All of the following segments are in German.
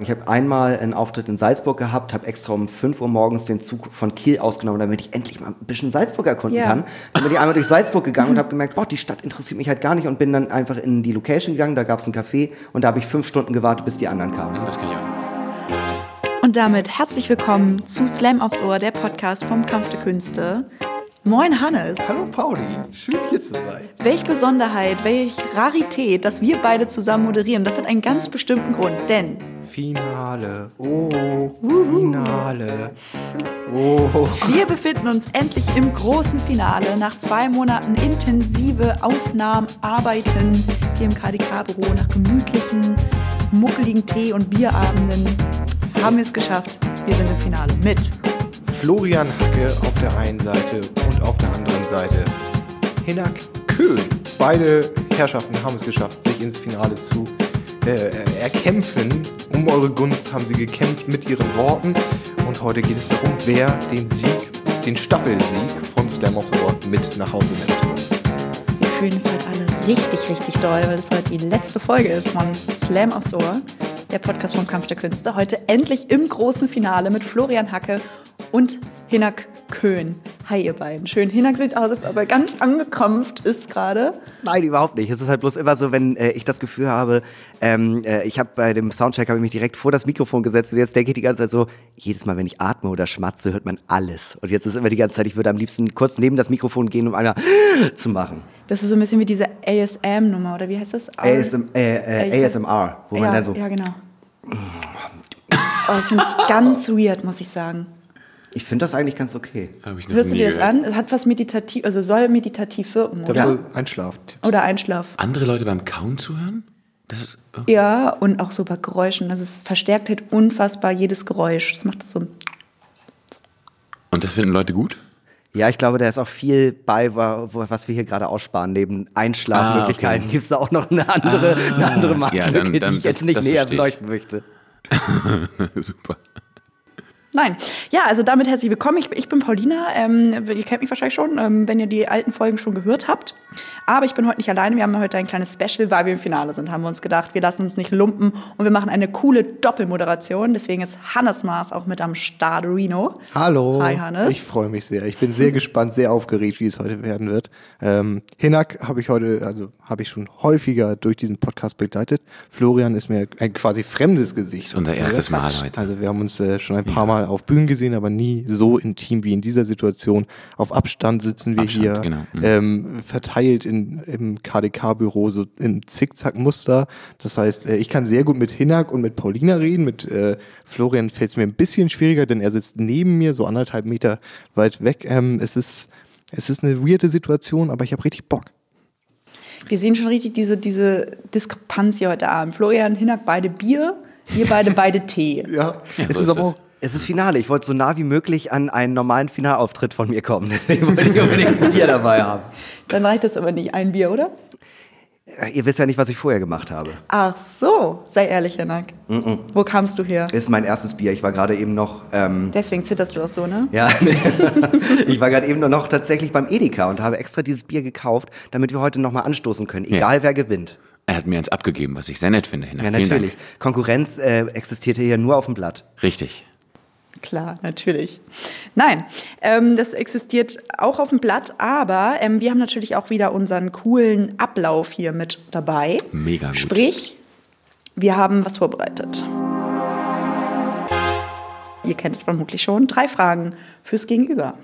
Ich habe einmal einen Auftritt in Salzburg gehabt, habe extra um 5 Uhr morgens den Zug von Kiel ausgenommen, damit ich endlich mal ein bisschen Salzburg erkunden Ja. kann. Dann bin ich einmal durch Salzburg gegangen und habe gemerkt, boah, die Stadt interessiert mich halt gar nicht und bin dann einfach in die Location gegangen, da gab es ein Café und da habe ich fünf Stunden gewartet, bis die anderen kamen. Das kann ich auch. Und damit herzlich willkommen zu Slam aufs Ohr, der Podcast vom Kampf der Künste. Moin Hannes. Hallo Pauli, schön hier zu sein. Welch Besonderheit, welch Rarität, dass wir beide zusammen moderieren. Das hat einen ganz bestimmten Grund, denn Finale, oh, Finale, oh. wir befinden uns endlich im großen Finale. Nach zwei Monaten intensive Aufnahmen, Arbeiten hier im KDK-Büro, nach gemütlichen, muckeligen Tee- und Bierabenden haben wir es geschafft. Wir sind im Finale mit Florian Hacke auf der einen Seite und auf der anderen Seite Hinak Köhn. Beide Herrschaften haben es geschafft, sich ins Finale zu äh, erkämpfen. Um eure Gunst haben sie gekämpft mit ihren Worten. Und heute geht es darum, wer den Sieg, den Staffelsieg von Slam of the World mit nach Hause nimmt. Wir fühlen es heute alle richtig, richtig doll, weil es heute die letzte Folge ist von Slam aufs Ohr, der Podcast vom Kampf der Künste. Heute endlich im großen Finale mit Florian Hacke und Hinak Köhn. Hi, ihr beiden. Schön. Hinak sieht aus, als ob er ganz angekommen ist gerade. Nein, überhaupt nicht. Es ist halt bloß immer so, wenn äh, ich das Gefühl habe, ähm, äh, ich habe bei dem Soundcheck habe ich mich direkt vor das Mikrofon gesetzt und jetzt denke ich die ganze Zeit so, jedes Mal, wenn ich atme oder schmatze, hört man alles. Und jetzt ist immer die ganze Zeit, ich würde am liebsten kurz neben das Mikrofon gehen, um einer zu machen. Das ist so ein bisschen wie diese ASM-Nummer, oder wie heißt das? ASM, äh, äh, ASMR, wo ja, man dann so, Ja, genau. Oh, das finde ich ganz weird, muss ich sagen. Ich finde das eigentlich ganz okay. Hörst du dir das gehört. an? Es hat was meditativ, also soll meditativ wirken, oder? so Einschlaftipps. Oder Einschlaf. Andere Leute beim Kauen zuhören? Das ist. oh, Ja, und auch so bei Geräuschen. Also es verstärkt halt unfassbar jedes Geräusch. Das macht das so. Und das finden Leute gut? Ja, ich glaube, da ist auch viel bei, was wir hier gerade aussparen. Neben Einschlafmöglichkeiten Ah, okay. gibt es da auch noch eine andere, eine andere ja, Marktlücke, dann- dann- die ich jetzt das- nicht das näher beleuchten möchte. Super. Nein. Ja, also damit herzlich willkommen. Ich, ich bin Paulina. Ähm, ihr kennt mich wahrscheinlich schon, ähm, wenn ihr die alten Folgen schon gehört habt. Aber ich bin heute nicht alleine. Wir haben heute ein kleines Special, weil wir im Finale sind. Haben wir uns gedacht, wir lassen uns nicht lumpen und wir machen eine coole Doppelmoderation. Deswegen ist Hannes Maas auch mit am Start, Reno. Hallo. Hi, Hannes. Ich freue mich sehr. Ich bin sehr gespannt, sehr aufgeregt, wie es heute werden wird. Ähm, Hinak habe ich heute, also habe ich schon häufiger durch diesen Podcast begleitet. Florian ist mir ein quasi fremdes Gesicht. Ist unser erstes Mal heute. Also wir haben uns äh, schon ein paar Mal auf Bühnen gesehen, aber nie so intim wie in dieser Situation. Auf Abstand sitzen wir Abstand, hier, genau. Mhm. ähm, verteilt in, im KDK-Büro so im Zickzack-Muster. Das heißt, äh, ich kann sehr gut mit Hinak und mit Paulina reden. Mit äh, Florian fällt es mir ein bisschen schwieriger, denn er sitzt neben mir, so anderthalb Meter weit weg. Ähm, es ist es ist eine weirde Situation, aber ich habe richtig Bock. Wir sehen schon richtig diese, diese Diskrepanz hier heute Abend. Florian, Hinak, beide Bier. Wir beide, beide Tee. Ja, Ja, es so ist ist aber auch Es ist Finale. Ich wollte so nah wie möglich an einen normalen Finalauftritt von mir kommen. Deswegen wollte ich unbedingt ein Bier dabei haben. Dann reicht das aber nicht. Ein Bier, oder? Äh, Ihr wisst ja nicht, was ich vorher gemacht habe. Ach so. Sei ehrlich, Hinak. Wo kamst du her? Das ist mein erstes Bier. Ich war gerade eben noch, ähm, Deswegen zitterst du auch so, ne? ja, ich war gerade eben nur noch tatsächlich beim Edeka und habe extra dieses Bier gekauft, damit wir heute nochmal anstoßen können, egal wer gewinnt. Er hat mir eins abgegeben, was ich sehr nett finde. Hinak. Ja, natürlich. Dank. Konkurrenz äh, existierte hier nur auf dem Blatt. Richtig. Klar, natürlich. Nein, ähm, das existiert auch auf dem Blatt, aber ähm, wir haben natürlich auch wieder unseren coolen Ablauf hier mit dabei. Mega gut. Sprich, wir haben was vorbereitet. Ihr kennt es vermutlich schon. Drei Fragen fürs Gegenüber.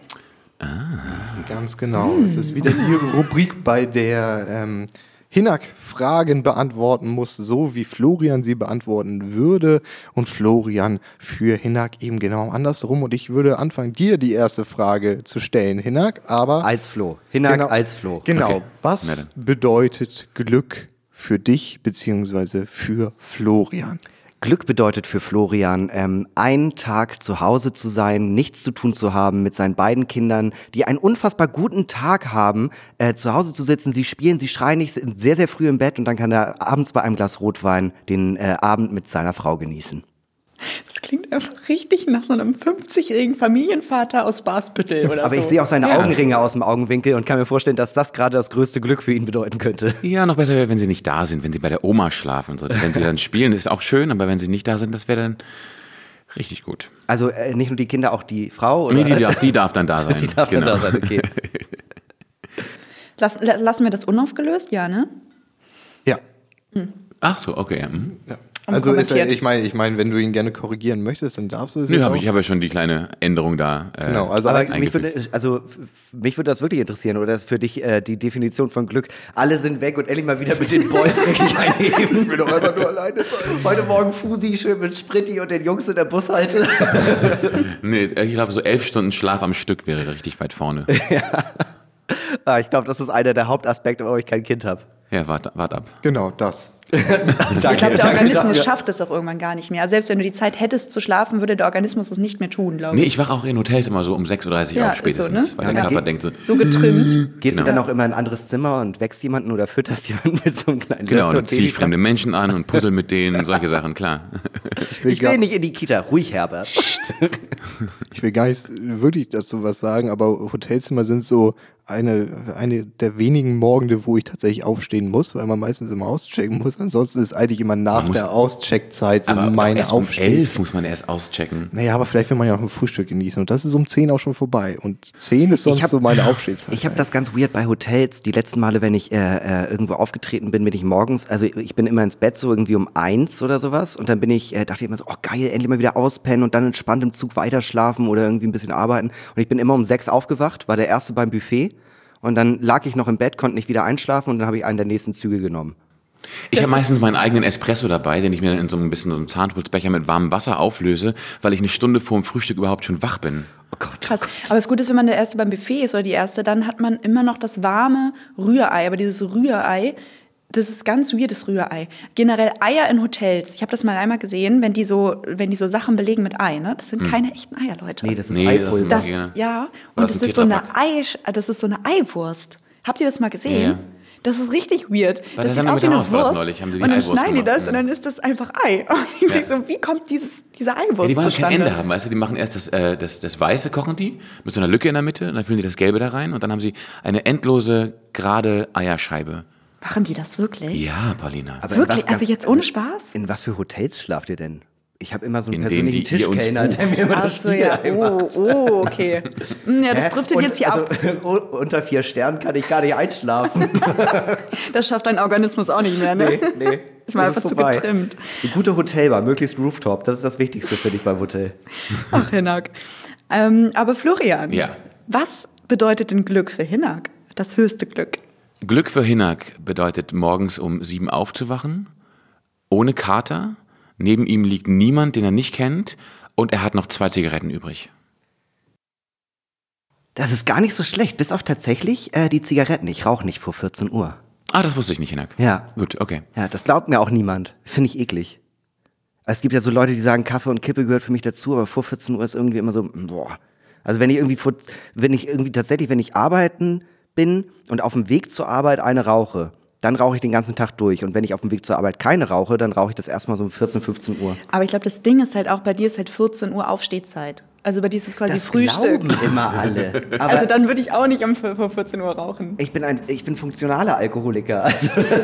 Ganz genau. Es ist wieder die Rubrik, bei der ähm, Hinak Fragen beantworten muss, so wie Florian sie beantworten würde. Und Florian für Hinak eben genau andersrum. Und ich würde anfangen, dir die erste Frage zu stellen, Hinak. Aber Als Flo. Hinak Genau. als Flo. Genau. Okay. Was bedeutet Glück für dich beziehungsweise für Florian? Glück bedeutet für Florian, ähm, einen Tag zu Hause zu sein, nichts zu tun zu haben, mit seinen beiden Kindern, die einen unfassbar guten Tag haben, äh, zu Hause zu sitzen, sie spielen, sie schreien nicht, sind sehr, sehr früh im Bett und dann kann er abends bei einem Glas Rotwein den äh, Abend mit seiner Frau genießen. Das klingt einfach richtig nach so einem 50-jährigen Familienvater aus Basbüttel oder Aber so. ich sehe auch seine Ja. Augenringe aus dem Augenwinkel und kann mir vorstellen, dass das gerade das größte Glück für ihn bedeuten könnte. Ja, noch besser wäre, wenn sie nicht da sind, wenn sie bei der Oma schlafen und so. Wenn sie dann spielen, ist auch schön, aber wenn sie nicht da sind, das wäre dann richtig gut. Also äh, nicht nur die Kinder, auch die Frau? Oder? Nee, die, darf, die darf dann da sein. Die darf dann da sein, okay. Lass, la- lassen wir das unaufgelöst? Ja, ne? Ja. Ach so, okay. ja, hm. ja. Also ist, er- ich meine, ich meine, wenn du ihn gerne korrigieren möchtest, dann darfst du es Nö, hab auch. ich, habe ja schon die kleine Änderung da. Äh, Genau, also mich würde, also mich würde das wirklich interessieren, oder ist für dich äh, die Definition von Glück? Alle sind weg und endlich mal wieder mit den Boys richtig einheben. ich will doch einfach nur alleine sein. Heute Morgen Fusi schön mit Spritti und den Jungs in der Bushalte. Nee, ich glaube, so elf Stunden Schlaf am Stück wäre richtig weit vorne. ah, ich glaube, das ist einer der Hauptaspekte, warum ich kein Kind habe. Ja, wart, wart ab. Genau, das. Ich glaube, der Organismus schafft es auch irgendwann gar nicht mehr. Also selbst wenn du die Zeit hättest zu schlafen, würde der Organismus es nicht mehr tun, glaube Nee, ich. ich wache auch in Hotels immer so um 6.30 Uhr Ja, auf ist so, spätestens, ne? weil Ja, der Körper geht- denkt so, So getrimmt. Gehst du Genau. dann auch immer in ein anderes Zimmer und wächst jemanden oder fütterst jemanden mit so einem kleinen genau, Löffel dann und ziehe ich fremde Menschen an und puzzle mit denen, solche Sachen, klar. Ich will nicht in die Kita. Ruhig, Herbert. Ich will gar nicht wirklich dazu was sagen, aber Hotelzimmer sind so eine, eine der wenigen Morgende, wo ich tatsächlich aufstehen muss, weil man meistens immer auschecken muss. Ansonsten ist eigentlich immer nach der Auscheckzeit so Aber meine erst um Aufstehen. elf muss man erst auschecken. Naja, aber vielleicht will man ja auch ein Frühstück genießen. Und das ist um 10 auch schon vorbei. Und 10 ist sonst hab- so meine Aufstehzeit. Ich habe das ganz weird bei Hotels. Die letzten Male, wenn ich äh, äh, irgendwo aufgetreten bin, bin ich morgens, also ich bin immer ins Bett so irgendwie um eins oder sowas und dann bin ich, äh, dachte ich immer so, oh geil, endlich mal wieder auspennen und dann entspannt im Zug weiterschlafen oder irgendwie ein bisschen arbeiten. Und ich bin immer um sechs aufgewacht, war der erste beim Buffet und dann lag ich noch im Bett, konnte nicht wieder einschlafen und dann habe ich einen der nächsten Züge genommen. Ich habe meistens ist- meinen eigenen Espresso dabei, den ich mir dann in so ein bisschen so einem Zahnpulsbecher mit warmem Wasser auflöse, weil ich eine Stunde vor dem Frühstück überhaupt schon wach bin. Oh Gott. Krass. Aber das Gute ist, wenn man der Erste beim Buffet ist oder die Erste, dann hat man immer noch das warme Rührei. Aber dieses Rührei, das ist ganz weirdes Rührei. Generell Eier in Hotels. Ich habe das mal einmal gesehen, wenn die so, wenn die so Sachen belegen mit Ei. Ne? Das sind keine echten Eier, Leute. Hm. Nee, das ist Nee, das Eipulver. Das, ja, und das dem ist, so eine. Ei, das ist so eine Eiwurst. Habt ihr das mal gesehen? Ja, ja. Das ist richtig weird. Der das sieht aus wie eine das Wurst. neulich, haben die die und dann Eiwurst schneiden die das ja. und dann ist das einfach Ei. Und ich Ja. denk so, wie kommt dieses, diese Eiwurst Ja, die wollen kein Ende haben, weißt du, die machen erst das, äh, das, das Weiße, kochen die, mit so einer Lücke in der Mitte, und dann füllen die das Gelbe da rein und dann haben sie eine endlose, gerade Eierscheibe. Machen die das wirklich? Ja, Paulina. Aber Wirklich? was Also jetzt ohne Spaß? In was für Hotels schlaft ihr denn? Ich habe immer so einen In persönlichen Tischkellner, der mir immer das so, ja. Oh, oh, okay. Hm, Ja, das driftet jetzt hier ab. also, Unter vier Sternen kann ich gar nicht einschlafen. Das schafft dein Organismus auch nicht mehr, ne? nee, nee. Ist mal Das einfach zu vorbei. getrimmt. Eine gute Hotelbar, möglichst Rooftop. Das ist das Wichtigste für dich beim Hotel. Ach, Hinak. Ähm, aber Florian, Ja. was bedeutet denn Glück für Hinak? Das höchste Glück. Glück für Hinak bedeutet, morgens um sieben aufzuwachen, ohne Kater, neben ihm liegt niemand, den er nicht kennt, und er hat noch zwei Zigaretten übrig. Das ist gar nicht so schlecht, bis auf tatsächlich äh, die Zigaretten. Ich rauche nicht vor 14 Uhr. Ah, das wusste ich nicht, Hinak. Ja. Gut, okay. Ja, das glaubt mir auch niemand. Finde ich eklig. Es gibt ja so Leute, die sagen, Kaffee und Kippe gehört für mich dazu, aber vor 14 Uhr ist irgendwie immer so, boah. Also wenn ich irgendwie vor, wenn ich irgendwie tatsächlich, wenn ich arbeiten bin und auf dem Weg zur Arbeit eine rauche, dann rauche ich den ganzen Tag durch. Und wenn ich auf dem Weg zur Arbeit keine rauche, dann rauche ich das erstmal so um 14, 15 Uhr. Aber ich glaube, das Ding ist halt auch, bei dir ist halt 14 Uhr Aufstehzeit. Also bei dir ist es quasi Frühstück. glauben immer alle. Aber Also dann würde ich auch nicht um vor 14 Uhr rauchen. ich bin ein, ich bin funktionaler Alkoholiker.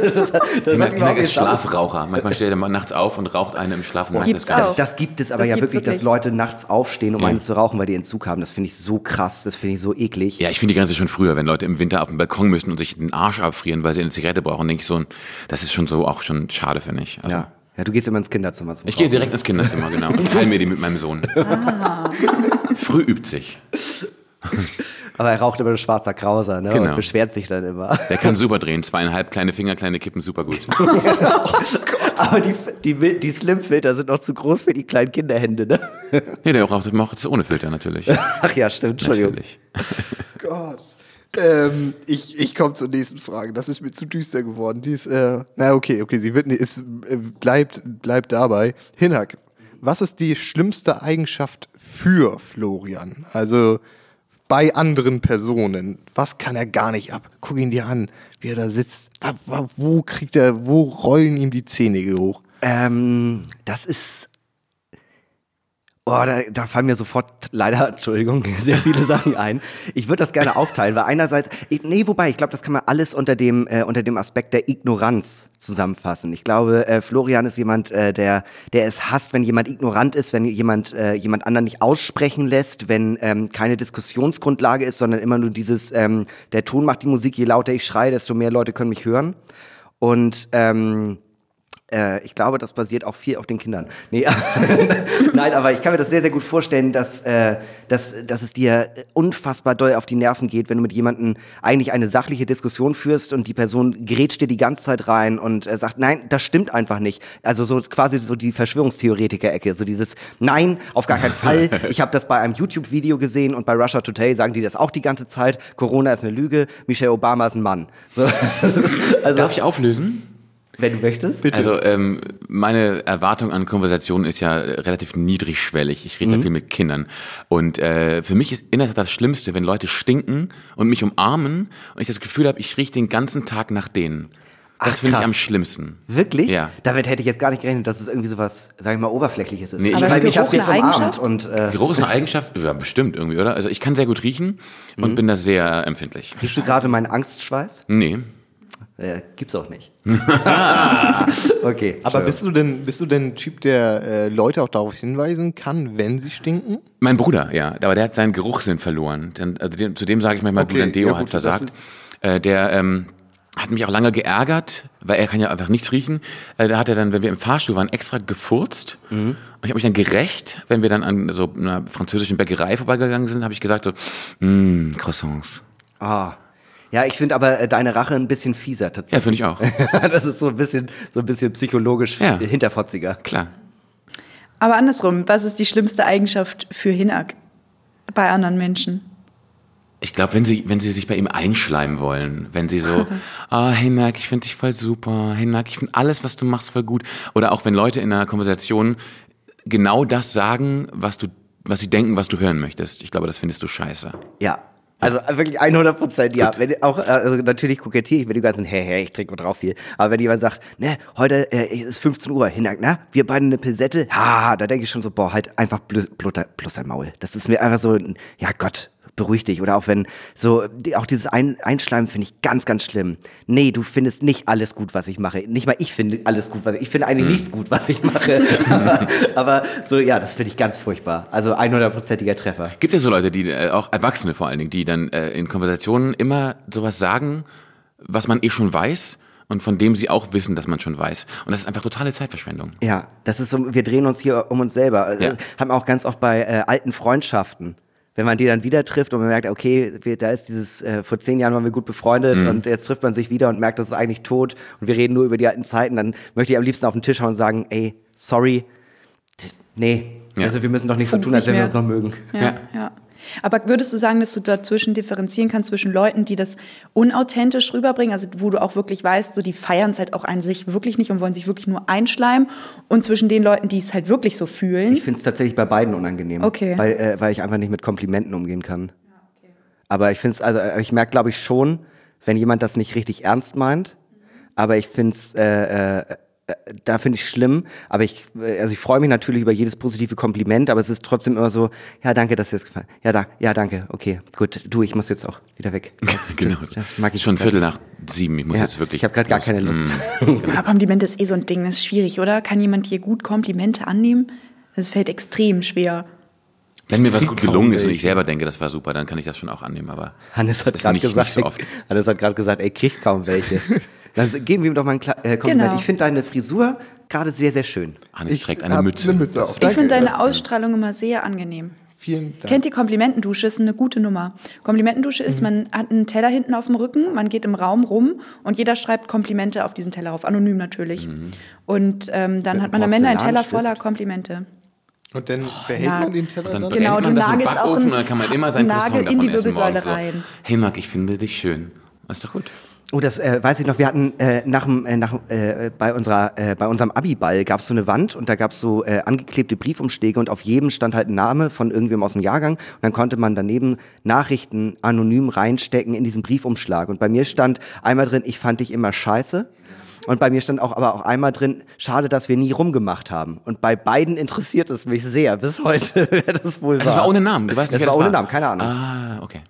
Also, das, das, das Hinak, ist Schlafraucher. Manchmal steht er mal nachts auf und raucht eine im Schlaf und Gibt's das gar auch. nicht. Das, das gibt es aber Das ja gibt's wirklich, dass wirklich. Leute nachts aufstehen, um Ja. einen zu rauchen, weil die Entzug haben. Das finde ich so krass, das finde ich so eklig. Ja, ich finde die Grenze schon früher, wenn Leute im Winter auf dem Balkon müssen und sich den Arsch abfrieren, weil sie eine Zigarette brauchen, denke ich so, das ist schon so auch schon schade, finde ich. Also, Ja. ja, du gehst immer ins Kinderzimmer zum Ich gehe direkt ins Kinderzimmer, genau, und teile mir die mit meinem Sohn. Früh übt sich. Aber er raucht immer ein schwarzer Krauser, ne? Genau. Und beschwert sich dann immer. Der kann super drehen, zweieinhalb kleine Finger, kleine Kippen, super gut. Aber die, die, die Slimfilter sind noch zu groß für die kleinen Kinderhände, ne? Nee, der raucht macht es ohne Filter natürlich. Ach ja, stimmt, Entschuldigung. Natürlich. Gott. Ähm, ich ich komme zur nächsten Frage. Das ist mir zu düster geworden. Die ist, äh, na okay, okay, sie wird nicht, ist, äh, bleibt, bleibt dabei. Hinak, was ist die schlimmste Eigenschaft für Florian? Also bei anderen Personen. Was kann er gar nicht ab? Guck ihn dir an, wie er da sitzt. Wo kriegt er, wo rollen ihm die Zähne hoch? Ähm, das ist. Boah, da, da fallen mir sofort leider, Entschuldigung, sehr viele Sachen ein. Ich würde das gerne aufteilen, weil einerseits, nee, wobei, ich glaube, das kann man alles unter dem, äh, unter dem Aspekt der Ignoranz zusammenfassen. Ich glaube, äh, Florian ist jemand, äh, der, der es hasst, wenn jemand ignorant ist, wenn jemand, äh, jemand anderen nicht aussprechen lässt, wenn ähm, keine Diskussionsgrundlage ist, sondern immer nur dieses, ähm, der Ton macht die Musik, je lauter ich schreie, desto mehr Leute können mich hören. Und ähm, äh, ich glaube, das basiert auch viel auf den Kindern. Nee, Nein, aber ich kann mir das sehr, sehr gut vorstellen, dass, äh, dass, dass es dir unfassbar doll auf die Nerven geht, wenn du mit jemandem eigentlich eine sachliche Diskussion führst und die Person grätscht dir die ganze Zeit rein und äh, sagt, nein, das stimmt einfach nicht. Also so quasi so die Verschwörungstheoretiker-Ecke, so dieses, nein, auf gar keinen Fall. Ich habe das bei einem YouTube-Video gesehen und bei Russia Today sagen die das auch die ganze Zeit. Corona ist eine Lüge, Michelle Obama ist ein Mann. So, also, Darf ich auflösen? Wenn du möchtest. Bitte. Also ähm, meine Erwartung an Konversationen ist ja relativ niedrigschwellig. Ich rede mhm. ja viel mit Kindern. Und äh, für mich ist in der Tat das Schlimmste, wenn Leute stinken und mich umarmen und ich das Gefühl habe, ich rieche den ganzen Tag nach denen. Das finde ich am schlimmsten. Wirklich? Ja. Damit hätte ich jetzt gar nicht gerechnet, dass es irgendwie so was, sag ich mal, Oberflächliches ist. Nee, Aber ich ist Geruch eine Eigenschaft? Und, äh Geruch ist eine Eigenschaft? Ja, bestimmt irgendwie, oder? Also ich kann sehr gut riechen und mhm. bin da sehr empfindlich. Riechst du gerade meinen Angstschweiß? Nee. Äh, gibt's auch nicht. okay. Aber bist du denn, bist du denn ein Typ, der äh, Leute auch darauf hinweisen kann, wenn sie stinken? Mein Bruder, ja. Aber der hat seinen Geruchssinn verloren. Also dem, zu dem sage ich manchmal, okay. du, dein Deo ja, gut, hat versagt. Äh, der ähm, hat mich auch lange geärgert, weil er kann ja einfach nichts riechen. Äh, da hat er dann, wenn wir im Fahrstuhl waren, extra gefurzt. Mhm. Und ich habe mich dann gerecht, wenn wir dann an so einer französischen Bäckerei vorbeigegangen sind, habe ich gesagt so, mmm, Croissants. Ah. Ja, ich finde aber äh, deine Rache ein bisschen fieser tatsächlich. Ja, finde ich auch. das ist so ein bisschen, so ein bisschen psychologisch ja. hinterfotziger. Klar. Aber andersrum, was ist die schlimmste Eigenschaft für Hinak bei anderen Menschen? Ich glaube, wenn sie, wenn sie sich bei ihm einschleimen wollen, wenn sie so, ah, oh, Hinak, ich finde dich voll super, Hinak, ich finde alles, was du machst, voll gut. Oder auch wenn Leute in einer Konversation genau das sagen, was du, was sie denken, was du hören möchtest. Ich glaube, das findest du scheiße. Ja, also wirklich 100 Prozent, ja. Wenn, auch, also natürlich kokettiere ich mit dem ganzen, hey, hey, ich trinke drauf viel. Aber wenn jemand sagt, ne, heute äh, ist 15 Uhr, hin, na, wir beide eine Pilsette, ha, da denke ich schon so, boah, halt einfach bloß, bloß dein Maul. Das ist mir einfach so, ja Gott, beruhig dich. Oder auch wenn so, auch dieses Ein Einschleimen finde ich ganz, ganz schlimm. Nee, du findest nicht alles gut, was ich mache. Nicht mal ich finde alles gut, was ich, ich finde eigentlich hm. nichts gut, was ich mache. aber, aber, so, ja, das finde ich ganz furchtbar. Also 100%iger Treffer. Gibt es so Leute, die, äh, auch Erwachsene vor allen Dingen, die dann äh, in Konversationen immer sowas sagen, was man eh schon weiß? und von dem sie auch wissen, dass man schon weiß. Und das ist einfach totale Zeitverschwendung. Ja, das ist so, wir drehen uns hier um uns selber. Ja. Haben auch ganz oft bei äh, alten Freundschaften wenn man die dann wieder trifft und man merkt, okay, wir, da ist dieses, äh, vor zehn Jahren waren wir gut befreundet mhm. und jetzt trifft man sich wieder und merkt, das ist eigentlich tot und wir reden nur über die alten Zeiten, dann möchte ich am liebsten auf den Tisch hauen und sagen, ey, sorry, nee, ja. also wir müssen doch nicht Funkt so tun, als wenn wir uns noch mögen. ja. ja. ja. Aber würdest du sagen, dass du dazwischen differenzieren kannst zwischen Leuten, die das unauthentisch rüberbringen, also wo du auch wirklich weißt, so die feiern es halt auch an sich wirklich nicht und wollen sich wirklich nur einschleimen, und zwischen den Leuten, die es halt wirklich so fühlen? Ich finde es tatsächlich bei beiden unangenehm, okay. weil, äh, weil ich einfach nicht mit Komplimenten umgehen kann. Aber ich finde es, also äh, ich merke, glaube ich schon, wenn jemand das nicht richtig ernst meint, aber ich finde es äh, äh, da finde ich schlimm, aber ich, also ich freue mich natürlich über jedes positive Kompliment, aber es ist trotzdem immer so, ja, danke, dass dir das gefallen. Ja, da, ja, danke, okay, gut, du, ich muss jetzt auch wieder weg. genau. Ja, mag ich schon Viertel nach sieben, ich muss ja, jetzt wirklich. Ich habe gerade gar keine Lust. Mm. ja, Komplimente ist eh so ein Ding, das ist schwierig, oder? Kann jemand hier gut Komplimente annehmen? Das fällt extrem schwer. Wenn mir was gut gelungen ist und ich selber denke, das war super, dann kann ich das schon auch annehmen, aber Hannes hat gerade gesagt, so Hannes hat gerade gesagt, ey, kriegt kaum welche. Dann geben wir ihm doch mal ein Kla äh, Kompliment. Genau. Ich finde deine Frisur gerade sehr, sehr schön. Hannes ich trägt eine Mütze. Eine Mütze auf. Ich finde deine Ausstrahlung immer sehr angenehm. Vielen Dank. Kennt ihr Komplimentendusche? Ist eine gute Nummer. Komplimentendusche ist, mhm. man hat einen Teller hinten auf dem Rücken, man geht im Raum rum und jeder schreibt Komplimente auf diesen Teller auf, anonym natürlich. Mhm. Und ähm, dann Mit hat man am Ende einen Teller voller Komplimente. Und dann oh, behält ja. man den Teller dann? dann genau, man das im Backofen und dann kann man immer sein Nagel Croissant davon in die Wirbelsäule essen rein. Hey Marc, ich finde dich schön. Ist doch gut. Oh, das äh, weiß ich noch. Wir hatten äh, nach, äh, nach äh, bei unserer äh, bei unserem Abiball gab es so eine Wand und da gab es so äh, angeklebte Briefumschläge und auf jedem stand halt ein Name von irgendwem aus dem Jahrgang und dann konnte man daneben Nachrichten anonym reinstecken in diesen Briefumschlag und bei mir stand einmal drin, ich fand dich immer scheiße Und bei mir stand auch aber auch einmal drin, schade, dass wir nie rumgemacht haben. Und bei beiden interessiert es mich sehr, bis heute, wer das wohl war. Das war ohne Namen, du weißt nicht, das wer war das ohne war. Namen, keine Ahnung. Ah, okay.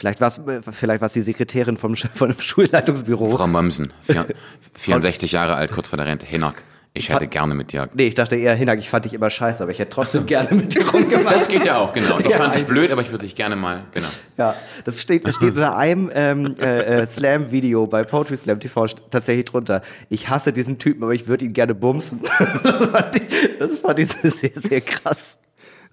Vielleicht war es vielleicht war's die Sekretärin vom, von dem Schulleitungsbüro. Frau Mömsen, vier- 64 Jahre alt, kurz vor der Rente. Hinak, ich hätte gerne mit dir. Nee, ich dachte eher, Hinak, ich fand dich immer scheiße, aber ich hätte trotzdem gerne mit dir rumgemacht. Das geht ja auch, genau. Ich Ja. fand dich blöd, aber ich würde dich gerne mal, genau. Ja, das steht, das steht unter einem ähm, äh, äh, Slam-Video bei Poetry Slam TV tatsächlich drunter. Ich hasse diesen Typen, aber ich würde ihn gerne bumsen. das, fand ich, das fand ich sehr, sehr krass.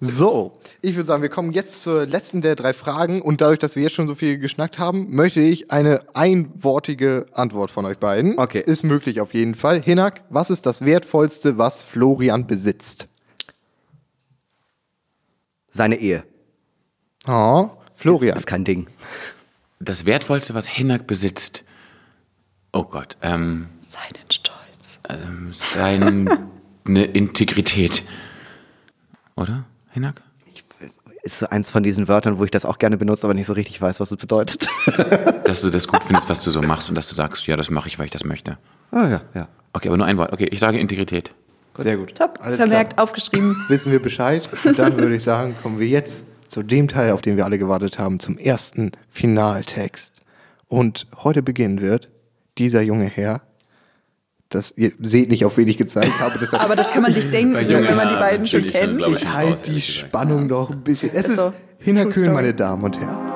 So, ich würde sagen, wir kommen jetzt zur letzten der drei Fragen und dadurch, dass wir jetzt schon so viel geschnackt haben, möchte ich eine einwortige Antwort von euch beiden. Okay. Ist möglich auf jeden Fall. Hinak, was ist das Wertvollste, was Florian besitzt? Seine Ehe. Oh, Florian. Das ist kein Ding. Das Wertvollste, was Hinak besitzt. Oh Gott, ähm, Seinen Stolz. ähm, seine Integrität. Oder, Hinak? Ist so eins von diesen Wörtern, wo ich das auch gerne benutze, aber nicht so richtig weiß, was es bedeutet. Dass du das gut findest, was du so machst und dass du sagst, ja, das mache ich, weil ich das möchte. ah ja, ja. Okay, aber nur ein Wort. Okay, ich sage Integrität. Sehr gut. Top, Alles vermerkt, klar. aufgeschrieben. Wissen wir Bescheid? Und dann würde ich sagen, kommen wir jetzt zu dem Teil, auf den wir alle gewartet haben, zum ersten Finaltext. Und heute beginnen wird dieser junge Herr, das, ihr seht nicht, auf wen ich gezeigt habe, deshalb Aber das kann man sich denken, wenn man die beiden schon kennt. ich ich halte die. Spannung noch ein bisschen. Es Ist ist so. Hinnerkön, meine Damen und Herren.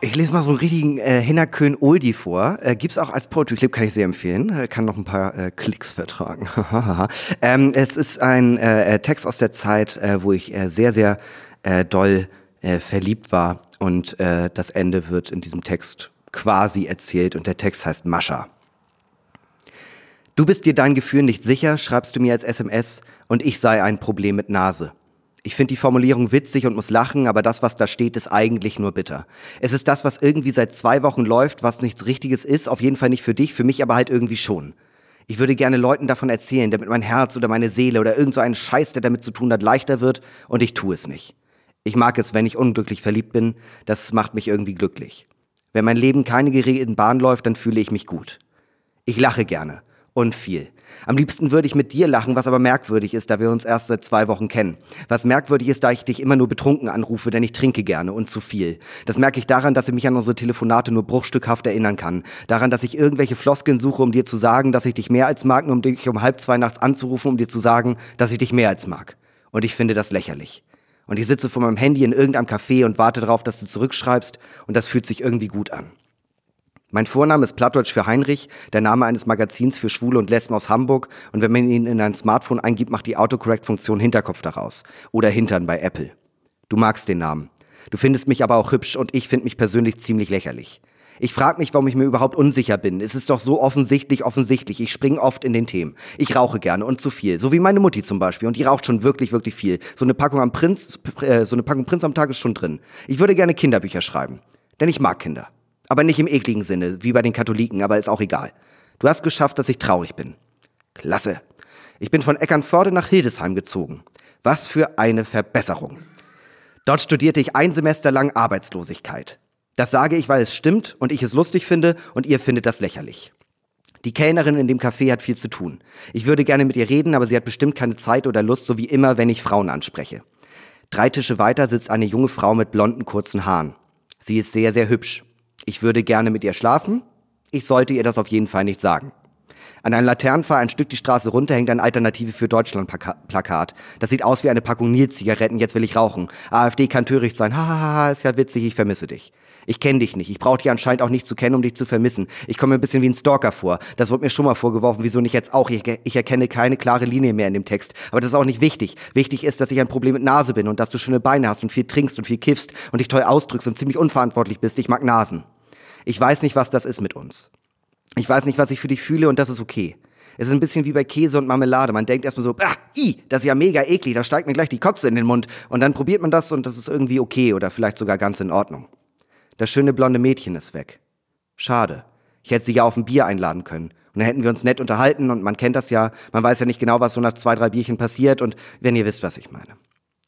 Ich lese mal so einen richtigen äh, Hinnerkön Oldie vor. Äh, gibt's auch als Poetry Clip, kann ich sehr empfehlen. Äh, kann noch ein paar äh, Klicks vertragen. ähm, es ist ein äh, äh, Text aus der Zeit, äh, wo ich äh, sehr, sehr äh, doll äh, verliebt war. Und äh, das Ende wird in diesem Text quasi erzählt. Und der Text heißt Mascha. Du bist dir dein Gefühl nicht sicher, schreibst du mir als SMS, und ich sei ein Problem mit Nase. Ich finde die Formulierung witzig und muss lachen, aber das, was da steht, ist eigentlich nur bitter. Es ist das, was irgendwie seit zwei Wochen läuft, was nichts Richtiges ist, auf jeden Fall nicht für dich, für mich aber halt irgendwie schon. Ich würde gerne Leuten davon erzählen, damit mein Herz oder meine Seele oder irgend so ein Scheiß, der damit zu tun hat, leichter wird, und ich tue es nicht. Ich mag es, wenn ich unglücklich verliebt bin, das macht mich irgendwie glücklich. Wenn mein Leben keine geregelten Bahn läuft, dann fühle ich mich gut. Ich lache gerne. Und viel. Am liebsten würde ich mit dir lachen, was aber merkwürdig ist, da wir uns erst seit zwei Wochen kennen. Was merkwürdig ist, da ich dich immer nur betrunken anrufe, denn ich trinke gerne und zu viel. Das merke ich daran, dass ich mich an unsere Telefonate nur bruchstückhaft erinnern kann. Daran, dass ich irgendwelche Floskeln suche, um dir zu sagen, dass ich dich mehr als mag, nur um dich um halb zwei nachts anzurufen, um dir zu sagen, dass ich dich mehr als mag. Und ich finde das lächerlich. Und ich sitze vor meinem Handy in irgendeinem Café und warte darauf, dass du zurückschreibst, und das fühlt sich irgendwie gut an. Mein Vorname ist Plattdeutsch für Heinrich, der Name eines Magazins für Schwule und Lesben aus Hamburg. Und wenn man ihn in ein Smartphone eingibt, macht die Autocorrect-Funktion Hinterkopf daraus. Oder Hintern bei Apple. Du magst den Namen. Du findest mich aber auch hübsch und ich finde mich persönlich ziemlich lächerlich. Ich frage mich, warum ich mir überhaupt unsicher bin. Es ist doch so offensichtlich offensichtlich. Ich springe oft in den Themen. Ich rauche gerne und zu viel. So wie meine Mutti zum Beispiel. Und die raucht schon wirklich, wirklich viel. So eine Packung am Prinz, äh, so eine Packung Prinz am Tag ist schon drin. Ich würde gerne Kinderbücher schreiben. Denn ich mag Kinder. Aber nicht im ekligen Sinne, wie bei den Katholiken, aber ist auch egal. Du hast geschafft, dass ich traurig bin. Klasse. Ich bin von Eckernförde nach Hildesheim gezogen. Was für eine Verbesserung. Dort studierte ich ein Semester lang Arbeitslosigkeit. Das sage ich, weil es stimmt und ich es lustig finde und ihr findet das lächerlich. Die Kellnerin in dem Café hat viel zu tun. Ich würde gerne mit ihr reden, aber sie hat bestimmt keine Zeit oder Lust, so wie immer, wenn ich Frauen anspreche. Drei Tische weiter sitzt eine junge Frau mit blonden, kurzen Haaren. Sie ist sehr, sehr hübsch. Ich würde gerne mit ihr schlafen. Ich sollte ihr das auf jeden Fall nicht sagen. An einem Laternenpfahl ein Stück die Straße runter hängt ein Alternative für Deutschland Plaka- Plakat. Das sieht aus wie eine Packung Nils-Zigaretten, jetzt will ich rauchen. AfD kann töricht sein. Hahaha, ist ja witzig, ich vermisse dich. Ich kenne dich nicht. Ich brauche dich anscheinend auch nicht zu kennen, um dich zu vermissen. Ich komme mir ein bisschen wie ein Stalker vor. Das wurde mir schon mal vorgeworfen, wieso nicht jetzt auch? Ich, ich erkenne keine klare Linie mehr in dem Text. Aber das ist auch nicht wichtig. Wichtig ist, dass ich ein Problem mit Nase bin und dass du schöne Beine hast und viel trinkst und viel kiffst und dich toll ausdrückst und ziemlich unverantwortlich bist. Ich mag Nasen. Ich weiß nicht, was das ist mit uns. Ich weiß nicht, was ich für dich fühle und das ist okay. Es ist ein bisschen wie bei Käse und Marmelade. Man denkt erstmal so, ah, i, das ist ja mega eklig, da steigt mir gleich die Kotze in den Mund. Und dann probiert man das und das ist irgendwie okay oder vielleicht sogar ganz in Ordnung. Das schöne blonde Mädchen ist weg. Schade. Ich hätte sie ja auf ein Bier einladen können. Und dann hätten wir uns nett unterhalten und man kennt das ja. Man weiß ja nicht genau, was so nach zwei, drei Bierchen passiert und wenn ihr wisst, was ich meine.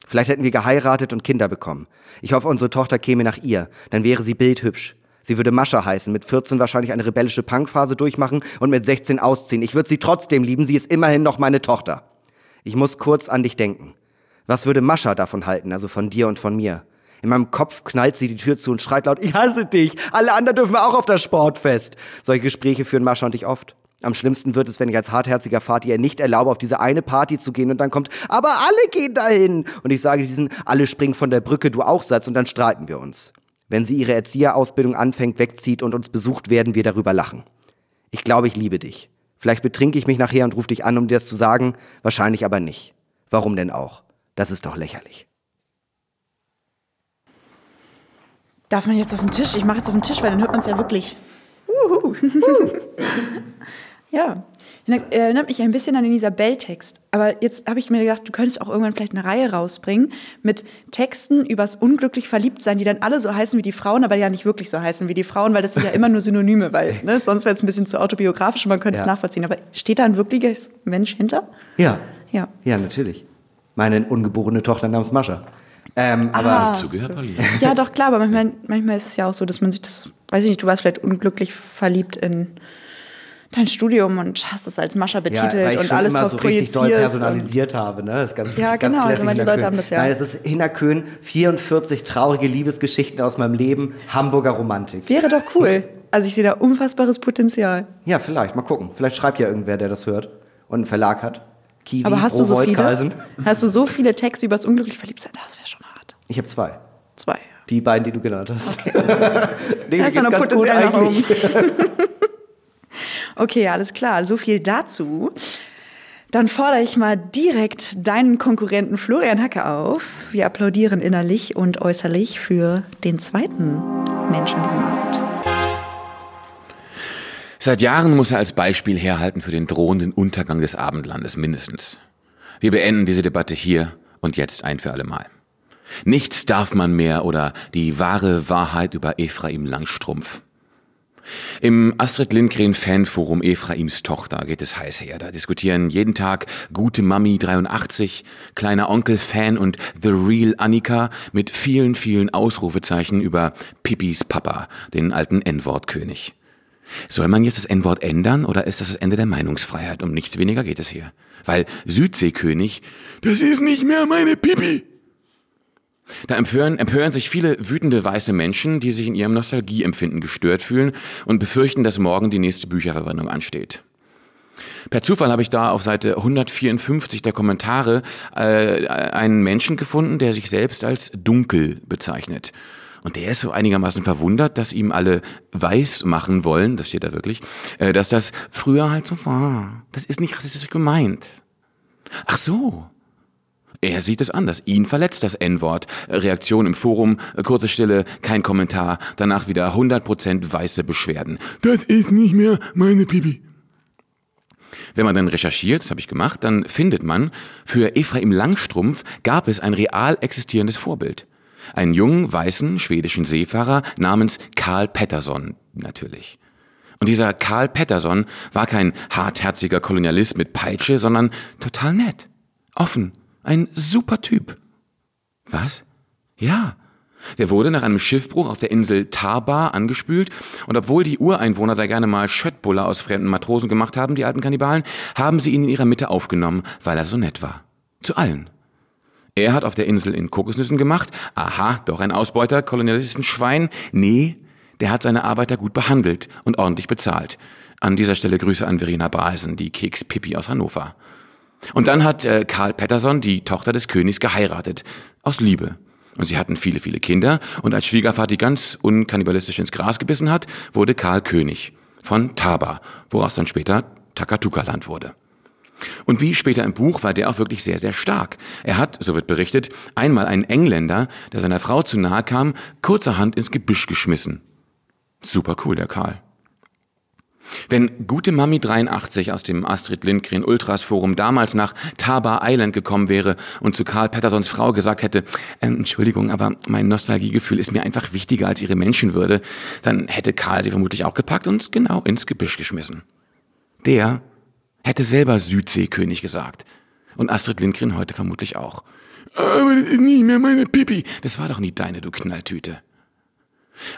Vielleicht hätten wir geheiratet und Kinder bekommen. Ich hoffe, unsere Tochter käme nach ihr. Dann wäre sie bildhübsch. Sie würde Mascha heißen, mit 14 wahrscheinlich eine rebellische Punkphase durchmachen und mit 16 ausziehen. Ich würde sie trotzdem lieben, sie ist immerhin noch meine Tochter. Ich muss kurz an dich denken. Was würde Mascha davon halten, also von dir und von mir? In meinem Kopf knallt sie die Tür zu und schreit laut, ich hasse dich, alle anderen dürfen auch auf das Sportfest. Solche Gespräche führen Mascha und ich oft. Am schlimmsten wird es, wenn ich als hartherziger Vater ihr nicht erlaube, auf diese eine Party zu gehen und dann kommt, aber alle gehen dahin. Und ich sage diesen, alle springen von der Brücke, du auch Satz und dann streiten wir uns. Wenn sie ihre Erzieherausbildung anfängt, wegzieht und uns besucht, werden wir darüber lachen. Ich glaube, ich liebe dich. Vielleicht betrinke ich mich nachher und rufe dich an, um dir das zu sagen, wahrscheinlich aber nicht. Warum denn auch? Das ist doch lächerlich. Darf man jetzt auf den Tisch? Ich mache jetzt auf den Tisch, weil dann hört man es ja wirklich. Uhu. ja. Erinnert mich ein bisschen an den Isabel-Text. Aber jetzt habe ich mir gedacht, du könntest auch irgendwann vielleicht eine Reihe rausbringen mit Texten übers unglücklich Verliebtsein, die dann alle so heißen wie die Frauen, aber ja nicht wirklich so heißen wie die Frauen, weil das sind ja immer nur Synonyme, weil ne, sonst wäre es ein bisschen zu autobiografisch und man könnte ja. es nachvollziehen. Aber steht da ein wirkliches Mensch hinter? Ja. Ja, ja natürlich. Meine ungeborene Tochter namens Mascha. Ähm, aber ah, zugehört, Ja, doch, klar, aber manchmal, manchmal ist es ja auch so, dass man sich das, weiß ich nicht, du warst vielleicht unglücklich verliebt in dein Studium und hast es als Mascha betitelt ja, weil ich und alles immer drauf so richtig doll personalisiert habe. Ne? Das ist ganz, ja, ganz genau, also manche Leute haben das ja. Nein, es ist Hinner Köhn, 44 traurige Liebesgeschichten aus meinem Leben, Hamburger Romantik. Wäre doch cool. Also ich sehe da unfassbares Potenzial. Ja, vielleicht, mal gucken. Vielleicht schreibt ja irgendwer, der das hört und einen Verlag hat. Kiwi, Aber hast du so viele? Hast du so viele Texte über das unglücklich Verliebtsein? Das wäre schon hart. Ich habe zwei. Zwei. Die beiden, die du genannt hast. Okay. nee, da ist ja noch Potenzial nach oben. okay, alles klar. So viel dazu. Dann fordere ich mal direkt deinen Konkurrenten Florian Hacke auf. Wir applaudieren innerlich und äußerlich für den zweiten Menschen diesem Abend. Seit Jahren muss er als Beispiel herhalten für den drohenden Untergang des Abendlandes mindestens. Wir beenden diese Debatte hier und jetzt ein für alle Mal. Nichts darf man mehr oder die wahre Wahrheit über Ephraim Langstrumpf. Im Astrid Lindgren Fanforum Ephraims Tochter geht es heiß her. Da diskutieren jeden Tag gute Mami 83, kleiner Onkel Fan und The Real Annika mit vielen, vielen Ausrufezeichen über Pippis Papa, den alten N-Wort-König. Soll man jetzt das N-Wort ändern oder ist das das Ende der Meinungsfreiheit? Um nichts weniger geht es hier. Weil Südseekönig, das ist nicht mehr meine Pipi. Da empören, empören sich viele wütende weiße Menschen, die sich in ihrem Nostalgieempfinden gestört fühlen und befürchten, dass morgen die nächste Bücherverbrennung ansteht. Per Zufall habe ich da auf Seite 154 der Kommentare äh, einen Menschen gefunden, der sich selbst als dunkel bezeichnet. Und der ist so einigermaßen verwundert, dass ihm alle weiß machen wollen, das steht da wirklich, äh, dass das früher halt so war. Das ist nicht rassistisch gemeint. Ach so. Er sieht es anders. Ihn verletzt das N-Wort. Reaktion im Forum, kurze Stille, kein Kommentar, danach wieder 100% weiße Beschwerden. Das ist nicht mehr meine Pipi. Wenn man dann recherchiert, das habe ich gemacht, dann findet man, für Ephraim Langstrumpf gab es ein real existierendes Vorbild. Einen jungen, weißen, schwedischen Seefahrer namens Karl Pettersson, natürlich. Und dieser Karl Pettersson war kein hartherziger Kolonialist mit Peitsche, sondern total nett, offen, ein super Typ. Was? Ja. Der wurde nach einem Schiffbruch auf der Insel Tarbar angespült und obwohl die Ureinwohner da gerne mal Schöttbuller aus fremden Matrosen gemacht haben, die alten Kannibalen, haben sie ihn in ihrer Mitte aufgenommen, weil er so nett war. Zu allen. Er hat auf der Insel in Kokosnüssen gemacht. Aha, doch ein Ausbeuter, Kolonialistenschwein. Nee, der hat seine Arbeiter gut behandelt und ordentlich bezahlt. An dieser Stelle Grüße an Verena Basen, die Keks-Pippi aus Hannover. Und dann hat äh, Karl Pettersson die Tochter des Königs geheiratet. Aus Liebe. Und sie hatten viele, viele Kinder. Und als Schwiegervater die ganz unkannibalistisch ins Gras gebissen hat, wurde Karl König. Von Taba, woraus dann später Takatuka-Land wurde. Und wie später im Buch war der auch wirklich sehr, sehr stark. Er hat, so wird berichtet, einmal einen Engländer, der seiner Frau zu nahe kam, kurzerhand ins Gebüsch geschmissen. Super cool, der Karl. Wenn gute Mami 83 aus dem Astrid Lindgren Ultras Forum damals nach Taba Island gekommen wäre und zu Karl Pattersons Frau gesagt hätte, ähm, Entschuldigung, aber mein Nostalgiegefühl ist mir einfach wichtiger als ihre Menschenwürde, dann hätte Karl sie vermutlich auch gepackt und genau ins Gebüsch geschmissen. Der Hätte selber Südseekönig gesagt. Und Astrid Lindgren heute vermutlich auch. Aber das ist nie mehr meine Pipi. Das war doch nie deine, du Knalltüte.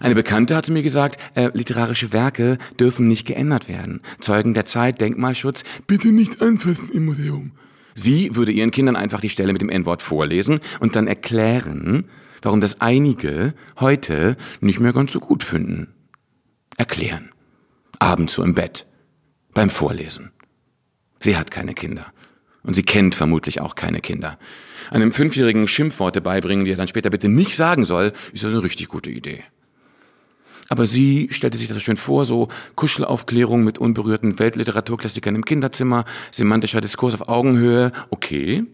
Eine Bekannte hat zu mir gesagt, äh, literarische Werke dürfen nicht geändert werden. Zeugen der Zeit, Denkmalschutz, bitte nicht anfassen im Museum. Sie würde ihren Kindern einfach die Stelle mit dem N-Wort vorlesen und dann erklären, warum das einige heute nicht mehr ganz so gut finden. Erklären. Abends so im Bett. Beim Vorlesen. Sie hat keine Kinder. Und sie kennt vermutlich auch keine Kinder. Einem Fünfjährigen Schimpfworte beibringen, die er dann später bitte nicht sagen soll, ist eine richtig gute Idee. Aber sie stellte sich das schön vor, so Kuschelaufklärung mit unberührten Weltliteraturklassikern im Kinderzimmer, semantischer Diskurs auf Augenhöhe, okay.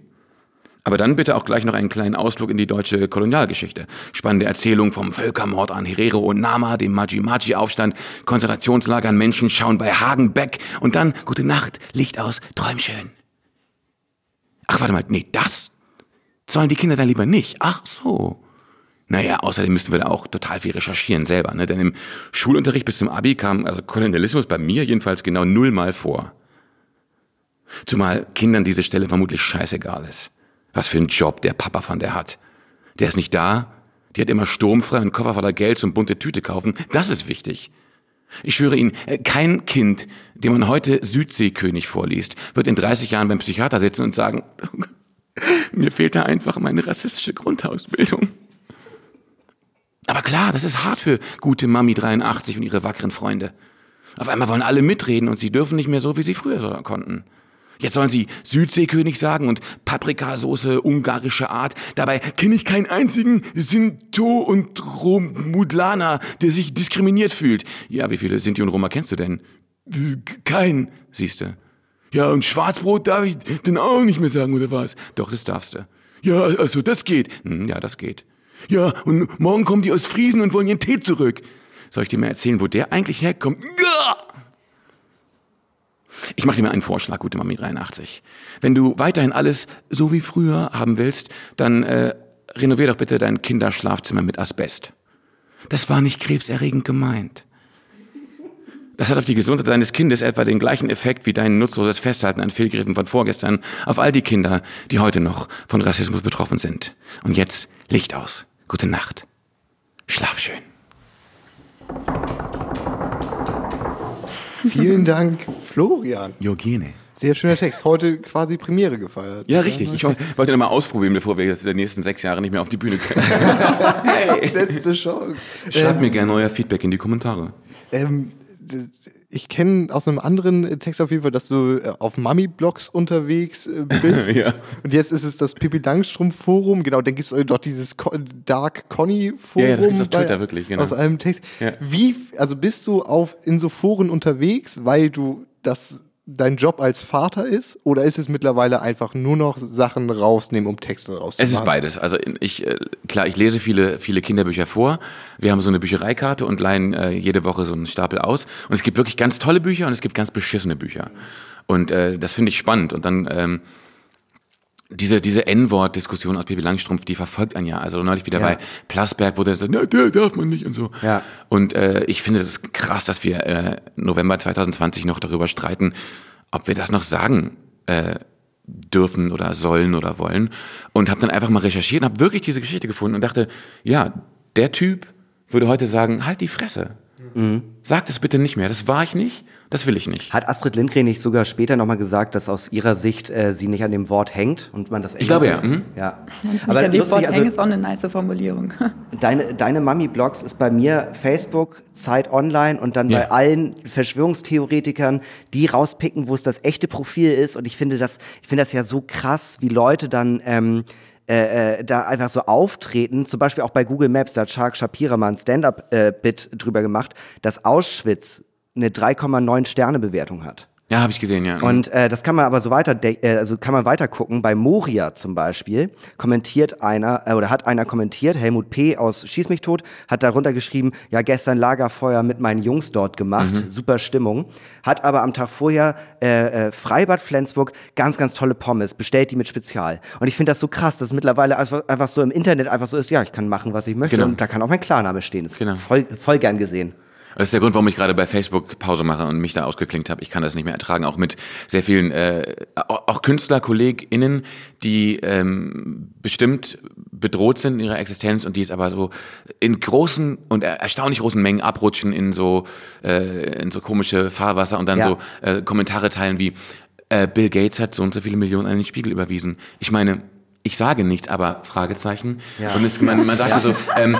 Aber dann bitte auch gleich noch einen kleinen Ausflug in die deutsche Kolonialgeschichte. Spannende Erzählung vom Völkermord an Herero und Nama, dem Maji-Maji-Aufstand, Konzentrationslagern, Menschen schauen bei Hagenbeck und dann Gute Nacht, Licht aus, träum schön. Ach, warte mal, nee, das sollen die Kinder dann lieber nicht. Ach so. Naja, außerdem müssten wir da auch total viel recherchieren selber, ne? Denn im Schulunterricht bis zum Abi kam also Kolonialismus bei mir jedenfalls genau nullmal vor. Zumal Kindern diese Stelle vermutlich scheißegal ist. Was für ein Job der Papa von der hat. Der ist nicht da, die hat immer sturmfrei einen Koffer voller Geld zum bunte Tüte kaufen. Das ist wichtig. Ich schwöre Ihnen, äh, kein Kind, dem man heute Südseekönig vorliest, wird in 30 Jahren beim Psychiater sitzen und sagen, mir fehlt da einfach meine rassistische Grundausbildung. Aber klar, das ist hart für gute Mami 83 und ihre wackeren Freunde. Auf einmal wollen alle mitreden und sie dürfen nicht mehr so, wie sie früher konnten. Jetzt sollen sie Südseekönig sagen und Paprikasauce ungarische Art. Dabei kenne ich keinen einzigen Sinto und Romudlaner, der sich diskriminiert fühlt. Ja, wie viele Sinti und Roma kennst du denn? Kein, siehste. Ja, und Schwarzbrot darf ich denn auch nicht mehr sagen, oder was? Doch, das darfst du. Ja, also das geht. Hm, ja, das geht. Ja, und morgen kommen die aus Friesen und wollen ihren Tee zurück. Soll ich dir mal erzählen, wo der eigentlich herkommt? Ich mache dir mal einen Vorschlag, gute Mami 83. Wenn du weiterhin alles so wie früher haben willst, dann äh, renovier doch bitte dein Kinderschlafzimmer mit Asbest. Das war nicht krebserregend gemeint. Das hat auf die Gesundheit deines Kindes etwa den gleichen Effekt wie dein nutzloses Festhalten an Fehlgriffen von vorgestern auf all die Kinder, die heute noch von Rassismus betroffen sind. Und jetzt Licht aus. Gute Nacht. Schlaf schön. Vielen Dank, Florian. Jogene. Sehr schöner Text. Heute quasi Premiere gefeiert. Ja, richtig. Ich wollte noch mal ausprobieren, bevor wir jetzt in den nächsten sechs Jahren nicht mehr auf die Bühne können. hey. Letzte Chance. Schreibt ähm, mir gerne euer Feedback in die Kommentare. Ähm, ich kenne aus einem anderen Text auf jeden Fall, dass du äh, auf Mami-Blogs unterwegs äh, bist. ja. Und jetzt ist es das Pippi Langstrumpf-Forum. Genau, dann gibt es doch dieses Dark Conny-Forum. Ja, ja, das Twitter wirklich, genau. Aus einem Text. Ja. Wie, also bist du auf, in so Foren unterwegs, weil du das dein Job als Vater ist oder ist es mittlerweile einfach nur noch Sachen rausnehmen, um Texte rauszumachen? Es ist beides. Also ich äh, klar, ich lese viele viele Kinderbücher vor. Wir haben so eine Büchereikarte und leihen äh, jede Woche so einen Stapel aus und es gibt wirklich ganz tolle Bücher und es gibt ganz beschissene Bücher. Und äh, das finde ich spannend und dann ähm, diese, diese N-Wort-Diskussion aus Pippi Langstrumpf, die verfolgt einen ja. Also neulich wieder ja. bei Plasberg, wo der sagt, na, der darf man nicht und so. Ja. Und äh, ich finde das krass, dass wir äh, November 2020 noch darüber streiten, ob wir das noch sagen äh, dürfen oder sollen oder wollen. Und habe dann einfach mal recherchiert und habe wirklich diese Geschichte gefunden und dachte, ja, der Typ würde heute sagen, halt die Fresse. Mhm. Sag das bitte nicht mehr. Das war ich nicht. Das will ich nicht. Hat Astrid Lindgren nicht sogar später nochmal gesagt, dass aus ihrer Sicht äh, sie nicht an dem Wort hängt und man das Ich glaube ja. Mhm. ja. Aber an dem lustig, Wort also, hängen ist auch eine nice Formulierung. Deine, deine Mami-Blogs ist bei mir Facebook, Zeit Online und dann ja. bei allen Verschwörungstheoretikern, die rauspicken, wo es das echte Profil ist. Und ich finde das, ich finde das ja so krass, wie Leute dann ähm, äh, äh, da einfach so auftreten, zum Beispiel auch bei Google Maps, da hat Shark Shapira mal ein Stand-up-Bit äh, drüber gemacht, dass Auschwitz eine 3,9 Sterne Bewertung hat. Ja, habe ich gesehen, ja. Und äh, das kann man aber so weiter, äh, also kann man weiter gucken. Bei Moria zum Beispiel kommentiert einer äh, oder hat einer kommentiert, Helmut P. aus Schieß mich tot, hat darunter geschrieben, ja gestern Lagerfeuer mit meinen Jungs dort gemacht, mhm. super Stimmung. Hat aber am Tag vorher äh, äh, Freibad Flensburg ganz, ganz tolle Pommes, bestellt die mit Spezial. Und ich finde das so krass, dass es mittlerweile einfach, einfach so im Internet einfach so ist, ja, ich kann machen, was ich möchte genau. und da kann auch mein Klarname stehen. Das ist genau. voll, voll gern gesehen. Das ist der Grund, warum ich gerade bei Facebook Pause mache und mich da ausgeklinkt habe. Ich kann das nicht mehr ertragen, auch mit sehr vielen, äh, auch KünstlerkollegInnen, die ähm, bestimmt bedroht sind in ihrer Existenz und die es aber so in großen und erstaunlich großen Mengen abrutschen in so äh, in so komische Fahrwasser und dann ja. so äh, Kommentare teilen wie äh, Bill Gates hat so und so viele Millionen an den Spiegel überwiesen. Ich meine, ich sage nichts, aber Fragezeichen. Ja. Und es, man, man sagt ja. so, ähm,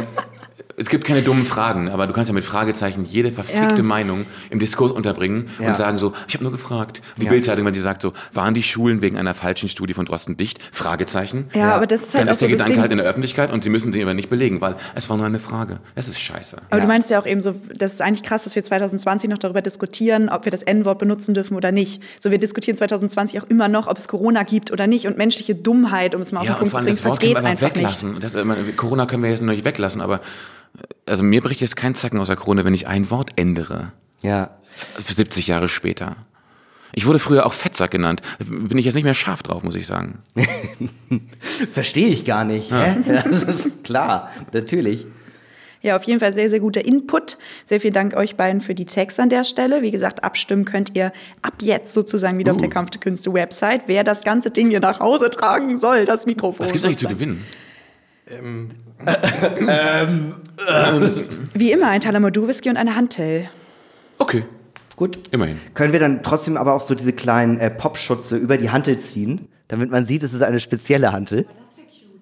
es gibt keine dummen Fragen, aber du kannst ja mit Fragezeichen jede verfickte ja. Meinung im Diskurs unterbringen ja. und sagen so, ich habe nur gefragt. Die ja. Bildzeitung, wenn die sagt so, waren die Schulen wegen einer falschen Studie von Drosten dicht? Fragezeichen. Ja, aber das ist halt Dann ist der so Gedanke halt in der Öffentlichkeit und sie müssen sie aber nicht belegen, weil es war nur eine Frage. Das ist scheiße. Aber du meinst ja auch eben so, das ist eigentlich krass, dass wir 2020 noch darüber diskutieren, ob wir das N-Wort benutzen dürfen oder nicht. So, wir diskutieren 2020 auch immer noch, ob es Corona gibt oder nicht und menschliche Dummheit, um es mal auf den Punkt zu bringen, das Wort vergeht einfach weglassen. nicht. Das, Corona können wir jetzt noch nicht weglassen, aber also mir bricht jetzt kein Zacken aus der Krone, wenn ich ein Wort ändere. Ja. 70 Jahre später. Ich wurde früher auch Fettsack genannt. Bin ich jetzt nicht mehr scharf drauf, muss ich sagen. Verstehe ich gar nicht. Ja. das ist klar, natürlich. Ja, auf jeden Fall sehr, sehr guter Input. Sehr vielen Dank euch beiden für die Tags an der Stelle. Wie gesagt, abstimmen könnt ihr ab jetzt sozusagen wieder uh. auf der Kampf der Künste Website, wer das ganze Ding hier nach Hause tragen soll, das Mikrofon. Was gibt es eigentlich zu gewinnen? Ähm, ähm, Wie immer ein Talamodou Whisky und eine Hantel. Okay. Gut. Immerhin. Können wir dann trotzdem aber auch so diese kleinen äh, Popschutze über die Hantel ziehen, damit man sieht, es ist eine spezielle Hantel?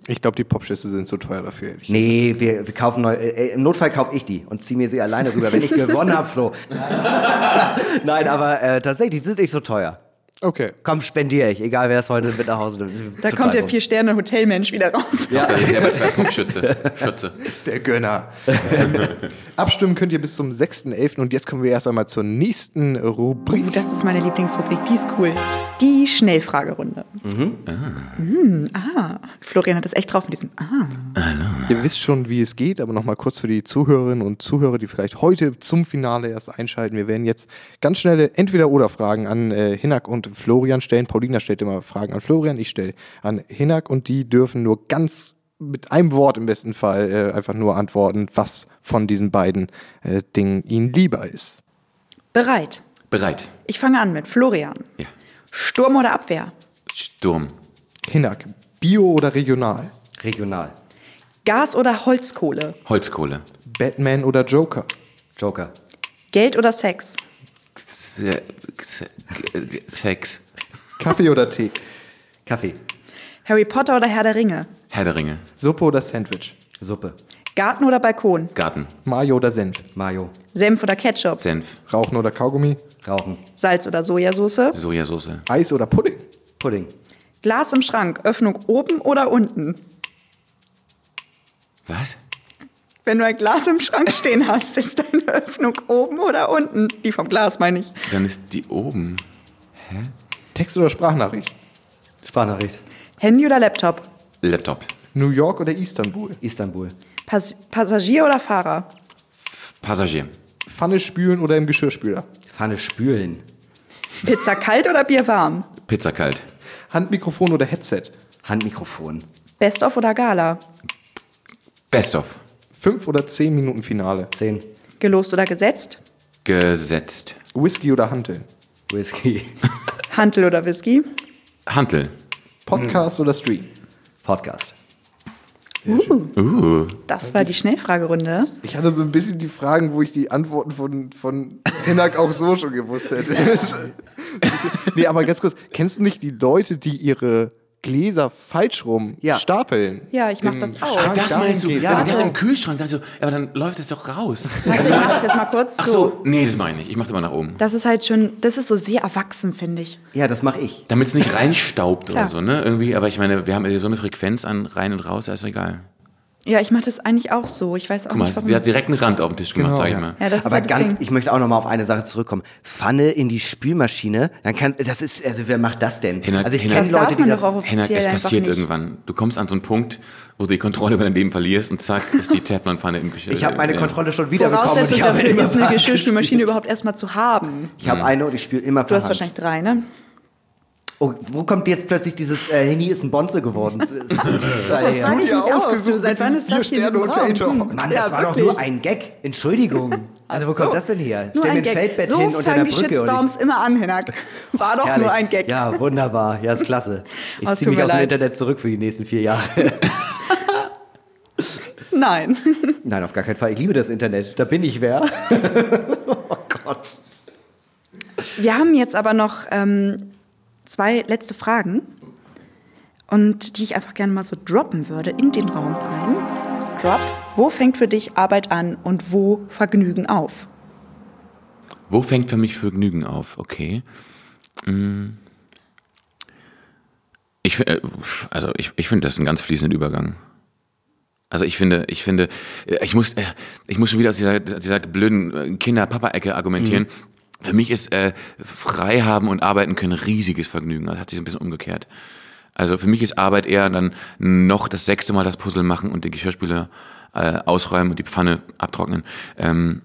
Ich glaube, die Popschüsse sind zu teuer dafür. Nee, wir, wir kaufen neu. Äh, Im Notfall kaufe ich die und ziehe mir sie alleine rüber, wenn ich gewonnen habe, Flo. Nein, aber äh, tatsächlich, die sind nicht so teuer. Okay. Komm, spendiere ich, egal wer es heute mit nach Hause nimmt. Da kommt der Vier-Sterne-Hotelmensch wieder raus. Ja, der ist ja bei zwei Pumpschütze. Schütze. Der Gönner. ähm, abstimmen könnt ihr bis zum 6.11. Und jetzt kommen wir erst einmal zur nächsten Rubrik. Oh, das ist meine Lieblingsrubrik, die ist cool. Die Schnellfragerunde. Mhm. Ah. Mhm, ah. Florian hat das echt drauf mit diesem Ah. Hallo. Ihr wisst schon, wie es geht, aber nochmal kurz für die Zuhörerinnen und Zuhörer, die vielleicht heute zum Finale erst einschalten. Wir werden jetzt ganz schnelle Entweder-Oder-Fragen an äh, Hinak und Florian stellen. Paulina stellt immer Fragen an Florian, ich stelle an Hinak und die dürfen nur ganz mit einem Wort im besten Fall äh, einfach nur antworten, was von diesen beiden äh, Dingen ihnen lieber ist. Bereit. Bereit. Ich fange an mit Florian. Ja. Sturm oder Abwehr? Sturm. Hinak. Bio oder regional? Regional. Gas oder Holzkohle? Holzkohle. Batman oder Joker? Joker. Geld oder Sex? Sex. Kaffee oder Tee? Kaffee. Harry Potter oder Herr der Ringe? Herr der Ringe. Suppe oder Sandwich? Suppe. Garten oder Balkon? Garten. Mayo oder Senf? Mayo. Senf oder Ketchup? Senf. Rauchen oder Kaugummi? Rauchen. Salz oder Sojasauce? Sojasauce. Eis oder Pudding? Pudding. Glas im Schrank, Öffnung oben oder unten? Was? Wenn du ein Glas im Schrank stehen hast, ist deine Öffnung oben oder unten? Die vom Glas, meine ich. Dann ist die oben. Hä? Text- oder Sprachnachricht? Sprachnachricht. Handy oder Laptop? Laptop. New York oder Istanbul? Istanbul. Pass Passagier oder Fahrer? Passagier. Pfanne spülen oder im Geschirrspüler? Pfanne spülen. Pizza kalt oder Bier warm? Pizza kalt. Handmikrofon oder Headset? Handmikrofon. Best of oder Gala? Best of. Fünf oder zehn Minuten Finale? Zehn. Gelost oder gesetzt? Gesetzt. Whisky oder Hantel? Whisky. Hantel oder Whisky? Hantel. Podcast oder Stream? Podcast. Uh. Uh. Das war die Schnellfragerunde. Ich hatte so ein bisschen die Fragen, wo ich die Antworten von, von Hinak auch so schon gewusst hätte. nee, aber ganz kurz, kennst du nicht die Leute, die ihre Gläser falsch rum Ja. stapeln? Ja, ich mach Im das auch. Schrank Das meinst du? Ja, Ja, im Kühlschrank. Dann so, aber dann läuft es doch raus. Also ich mach das jetzt mal kurz Ach so. nee, das meine ich. Ich mach's immer nach oben. Das ist halt schon, das ist so sehr erwachsen, finde ich. Ja, das mache ich. Damit es nicht reinstaubt oder so, ne? Irgendwie, aber ich meine, wir haben so eine Frequenz an rein und raus, da ist egal. Ja, ich mache das eigentlich auch so. Ich weiß auch Guck mal, nicht, warum. sie hat direkt einen Rand auf den Tisch gemacht, Genau, sag ich ja. mal. ja, das ist Aber halt ganz, Ding. ich möchte auch noch mal auf eine Sache zurückkommen. Pfanne in die Spülmaschine, dann kann, das ist, also wer macht das denn? Hinak- also ich kenne Leute, die das, doch auch Hennak, offiziell es passiert nicht. irgendwann. Du kommst an so einen Punkt, wo du die Kontrolle über dein Leben verlierst und zack, ist die Teflonpfanne im Geschirr. ich habe meine Ja. Kontrolle schon wieder bekommen. Voraussetzung ich habe dafür ist, eine Geschirrspülmaschine überhaupt erstmal zu haben. Ich habe eine und ich spiele immer Du hast Hand. wahrscheinlich drei, ne? Oh, wo kommt jetzt plötzlich dieses äh, Henny ist ein Bonze geworden? das Das ja. frage ich dir ausgesucht Du, Seit wann ist das Vier-Sterne-Hotel Raum? Talk. Mann, Ja, das war wirklich. doch nur ein Gag. Entschuldigung. Also wo so. kommt das denn her? Nur Stell mir ein ein Gag. Feldbett so hin unter fangen der die Brücke. und ich- Shitstorms immer an, Hinak. War doch Herrlich. nur ein Gag. Ja, wunderbar. Ja, ist klasse. Ich ziehe mich aus dem. Internet zurück für die nächsten vier Jahre. Nein. Nein, auf gar keinen Fall. Ich liebe das Internet. Da bin ich wer. oh Gott. Wir haben jetzt aber noch ähm, zwei letzte Fragen. Und die ich einfach gerne mal so droppen würde in den Raum rein. Drop. Wo fängt für dich Arbeit an und wo Vergnügen auf? Wo fängt für mich Vergnügen auf? Okay. Hm. Ich, äh, also ich, ich finde das ein ganz fließender Übergang. Also ich finde, ich finde, ich muss, äh, ich muss schon wieder aus dieser, dieser blöden Kinder-Papa-Ecke argumentieren. Mhm. Für mich ist äh, frei haben und arbeiten können riesiges Vergnügen. Das hat sich ein bisschen umgekehrt. Also für mich ist Arbeit eher dann noch das sechste Mal das Puzzle machen und die Geschirrspüler äh, ausräumen und die Pfanne abtrocknen. Ähm,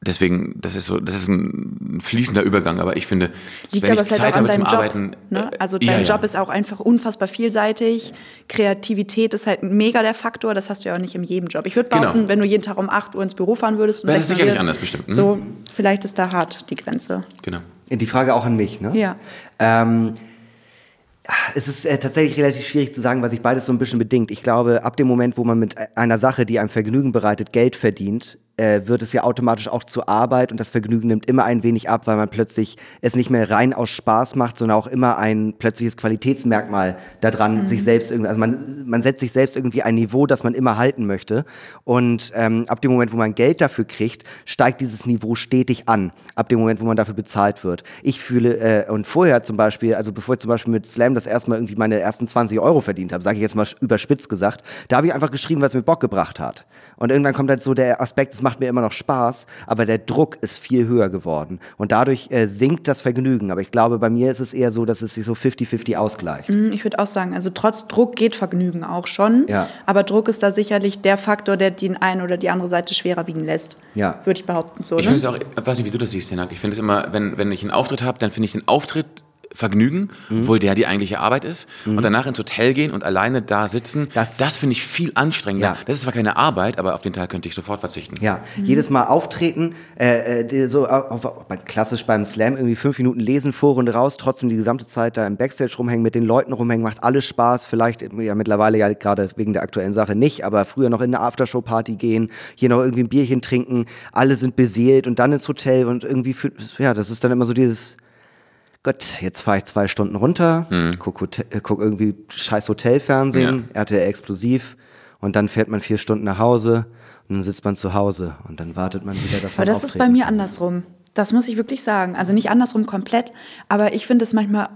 deswegen, das ist so, das ist ein fließender Übergang, aber ich finde, Liegt wenn aber ich Zeit habe zum Job, Arbeiten, ne? also dein ja, Job ja. ist auch einfach unfassbar vielseitig. Kreativität ist halt mega der Faktor, das hast du ja auch nicht in jedem Job. Ich würde genau. behaupten, genau. wenn du jeden Tag um 8 Uhr ins Büro fahren würdest, wäre das sicherlich anders bestimmt. Mhm. So, vielleicht ist da hart die Grenze. Genau. Die Frage auch an mich, ne? Ja. Ähm, es ist äh, tatsächlich relativ schwierig zu sagen, was sich beides so ein bisschen bedingt. Ich glaube, ab dem Moment, wo man mit einer Sache, die einem Vergnügen bereitet, Geld verdient, äh, wird es ja automatisch auch zur Arbeit und das Vergnügen nimmt immer ein wenig ab, weil man plötzlich es nicht mehr rein aus Spaß macht, sondern auch immer ein plötzliches Qualitätsmerkmal daran, mhm. sich selbst irgendwie, also man, man setzt sich selbst irgendwie ein Niveau, das man immer halten möchte. Und ähm, ab dem Moment, wo man Geld dafür kriegt, steigt dieses Niveau stetig an. Ab dem Moment, wo man dafür bezahlt wird. Ich fühle, äh, und vorher zum Beispiel, also bevor ich zum Beispiel mit Slam das erste Mal irgendwie meine ersten 20 Euro verdient habe, sage ich jetzt mal überspitzt gesagt, da habe ich einfach geschrieben, was mir Bock gebracht hat. Und irgendwann kommt halt so der Aspekt, es macht mir immer noch Spaß, aber der Druck ist viel höher geworden. Und dadurch äh, sinkt das Vergnügen. Aber ich glaube, bei mir ist es eher so, dass es sich so 50-50 ausgleicht. Mhm, ich würde auch sagen, also trotz Druck geht Vergnügen auch schon. Ja. Aber Druck ist da sicherlich der Faktor, der die eine oder die andere Seite schwerer wiegen lässt. Ja. Würde ich behaupten. So, ich ne? finde es auch, ich weiß nicht, wie du das siehst, Hinak. Ich finde es immer, wenn, wenn ich einen Auftritt habe, dann finde ich den Auftritt Vergnügen, mhm. obwohl der die eigentliche Arbeit ist. Mhm. Und danach ins Hotel gehen und alleine da sitzen, das, das finde ich viel anstrengender. Ja. Das ist zwar keine Arbeit, aber auf den Teil könnte ich sofort verzichten. Ja, mhm. jedes Mal auftreten, äh, äh so auf, auf, klassisch beim Slam irgendwie fünf Minuten lesen, Vorrunde raus, trotzdem die gesamte Zeit da im Backstage rumhängen, mit den Leuten rumhängen, macht alles Spaß. Vielleicht ja mittlerweile ja gerade wegen der aktuellen Sache nicht, aber früher noch in eine Aftershow-Party gehen, hier noch irgendwie ein Bierchen trinken, alle sind beseelt und dann ins Hotel und irgendwie, für, ja, das ist dann immer so dieses Gott, jetzt fahre ich zwei Stunden runter, mhm. guck, Hotel, äh, guck, irgendwie scheiß Hotelfernsehen, ja. RTL explosiv und dann fährt man vier Stunden nach Hause und dann sitzt man zu Hause und dann wartet man wieder, dass man Aber das ist bei mir andersrum. Das muss ich wirklich sagen. Also nicht andersrum komplett, aber ich finde es manchmal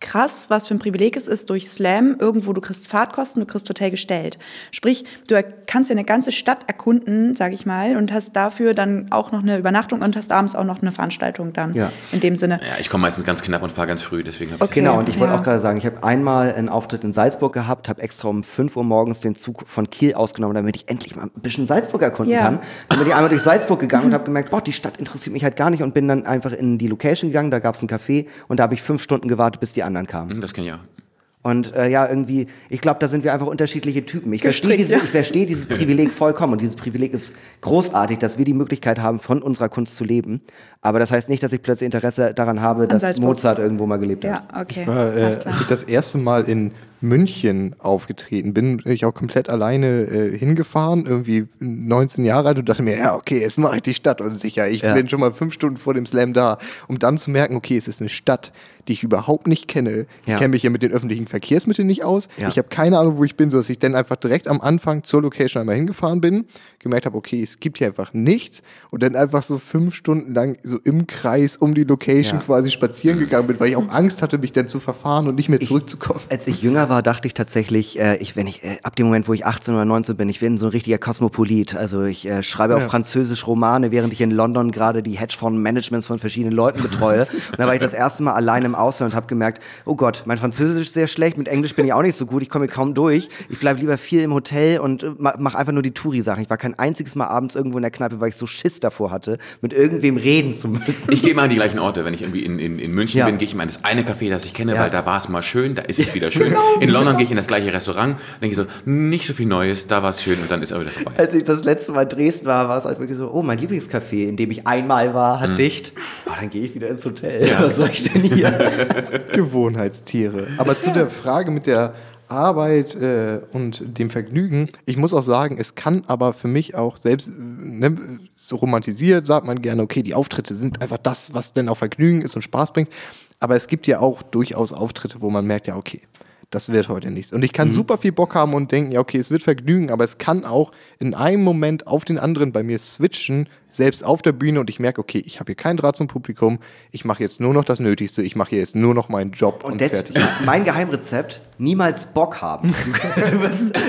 krass, was für ein Privileg es ist, durch Slam irgendwo, du kriegst Fahrtkosten, du kriegst Hotel gestellt. Sprich, du kannst ja eine ganze Stadt erkunden, sage ich mal, und hast dafür dann auch noch eine Übernachtung und hast abends auch noch eine Veranstaltung dann. Ja. In dem Sinne. Ja, ich komme meistens ganz knapp und fahre ganz früh, deswegen habe okay. ich Genau, und ich wollte ja. auch gerade sagen, ich habe einmal einen Auftritt in Salzburg gehabt, habe extra um 5 Uhr morgens den Zug von Kiel ausgenommen, damit ich endlich mal ein bisschen Salzburg erkunden ja. kann. Dann bin ich einmal durch Salzburg gegangen und habe gemerkt, boah, die Stadt interessiert mich halt gar nicht und bin dann einfach in die Location gegangen, da gab es ein Café und da habe ich fünf Stunden gewartet, bis die anderen kamen. Hm, das ich auch. Und äh, ja, irgendwie, ich glaube, da sind wir einfach unterschiedliche Typen. Ich verstehe dieses, ja. versteh dieses Privileg vollkommen und dieses Privileg ist großartig, dass wir die Möglichkeit haben, von unserer Kunst zu leben. Aber das heißt nicht, dass ich plötzlich Interesse daran habe, An dass Salzburg. Mozart irgendwo mal gelebt hat. Ja, okay. Ich war, äh, als ich das erste Mal in München aufgetreten bin, bin ich auch komplett alleine äh, hingefahren, irgendwie 19 Jahre alt und dachte mir, ja, okay, jetzt mache ich die Stadt unsicher. Ich ja. bin schon mal fünf Stunden vor dem Slam da, um dann zu merken, okay, es ist eine Stadt, die ich überhaupt nicht kenne. Ich kenne mich ja mit den öffentlichen Verkehrsmitteln nicht aus. Ja. Ich habe keine Ahnung, wo ich bin, sodass ich dann einfach direkt am Anfang zur Location einmal hingefahren bin, gemerkt habe, okay, es gibt hier einfach nichts und dann einfach so fünf Stunden lang so im Kreis um die Location ja. quasi spazieren gegangen bin, weil ich auch Angst hatte, mich dann zu verfahren und nicht mehr zurückzukommen. Ich, als ich jünger war, dachte ich tatsächlich, äh, ich, wenn ich äh, ab dem Moment, wo ich 18 oder 19 bin, ich bin so ein richtiger Kosmopolit. Also ich äh, schreibe ja. auf Französisch Romane, während ich in London gerade die Hedgefonds-Managements von verschiedenen Leuten betreue. und da war ich das erste Mal allein im Ausland und habe gemerkt, oh Gott, mein Französisch ist sehr schlecht, mit Englisch bin ich auch nicht so gut, ich komme kaum durch. Ich bleibe lieber viel im Hotel und äh, mache einfach nur die Touri-Sachen. Ich war kein einziges Mal abends irgendwo in der Kneipe, weil ich so Schiss davor hatte, mit irgendwem reden zu müssen. Ich gehe mal an die gleichen Orte. Wenn ich irgendwie in, in, in München ja. bin, gehe ich mal in das eine Café, das ich kenne, ja. weil da war es mal schön, da ist es wieder schön. Genau, in London gehe ich in das gleiche Restaurant, denke ich so, nicht so viel Neues, da war es schön und dann ist er wieder vorbei. Als ich das letzte Mal in Dresden war, war es halt wirklich so, oh, mein Lieblingscafé, in dem ich einmal war, hat mhm. dicht. Oh, dann gehe ich wieder ins Hotel. Ja. Was soll ich denn hier? Gewohnheitstiere. Aber zu der Frage mit der Arbeit äh, und dem Vergnügen. Ich muss auch sagen, es kann aber für mich auch selbst, äh, ne, so romantisiert, sagt man gerne, okay, die Auftritte sind einfach das, was denn auch Vergnügen ist und Spaß bringt. Aber es gibt ja auch durchaus Auftritte, wo man merkt, ja, okay, das wird heute nichts. Und ich kann mhm. super viel Bock haben und denken, ja, okay, es wird Vergnügen, aber es kann auch in einem Moment auf den anderen bei mir switchen, selbst auf der Bühne und ich merke, okay, ich habe hier keinen Draht zum Publikum, ich mache jetzt nur noch das Nötigste, ich mache jetzt nur noch meinen Job und, und fertig. mein Geheimrezept, niemals Bock haben.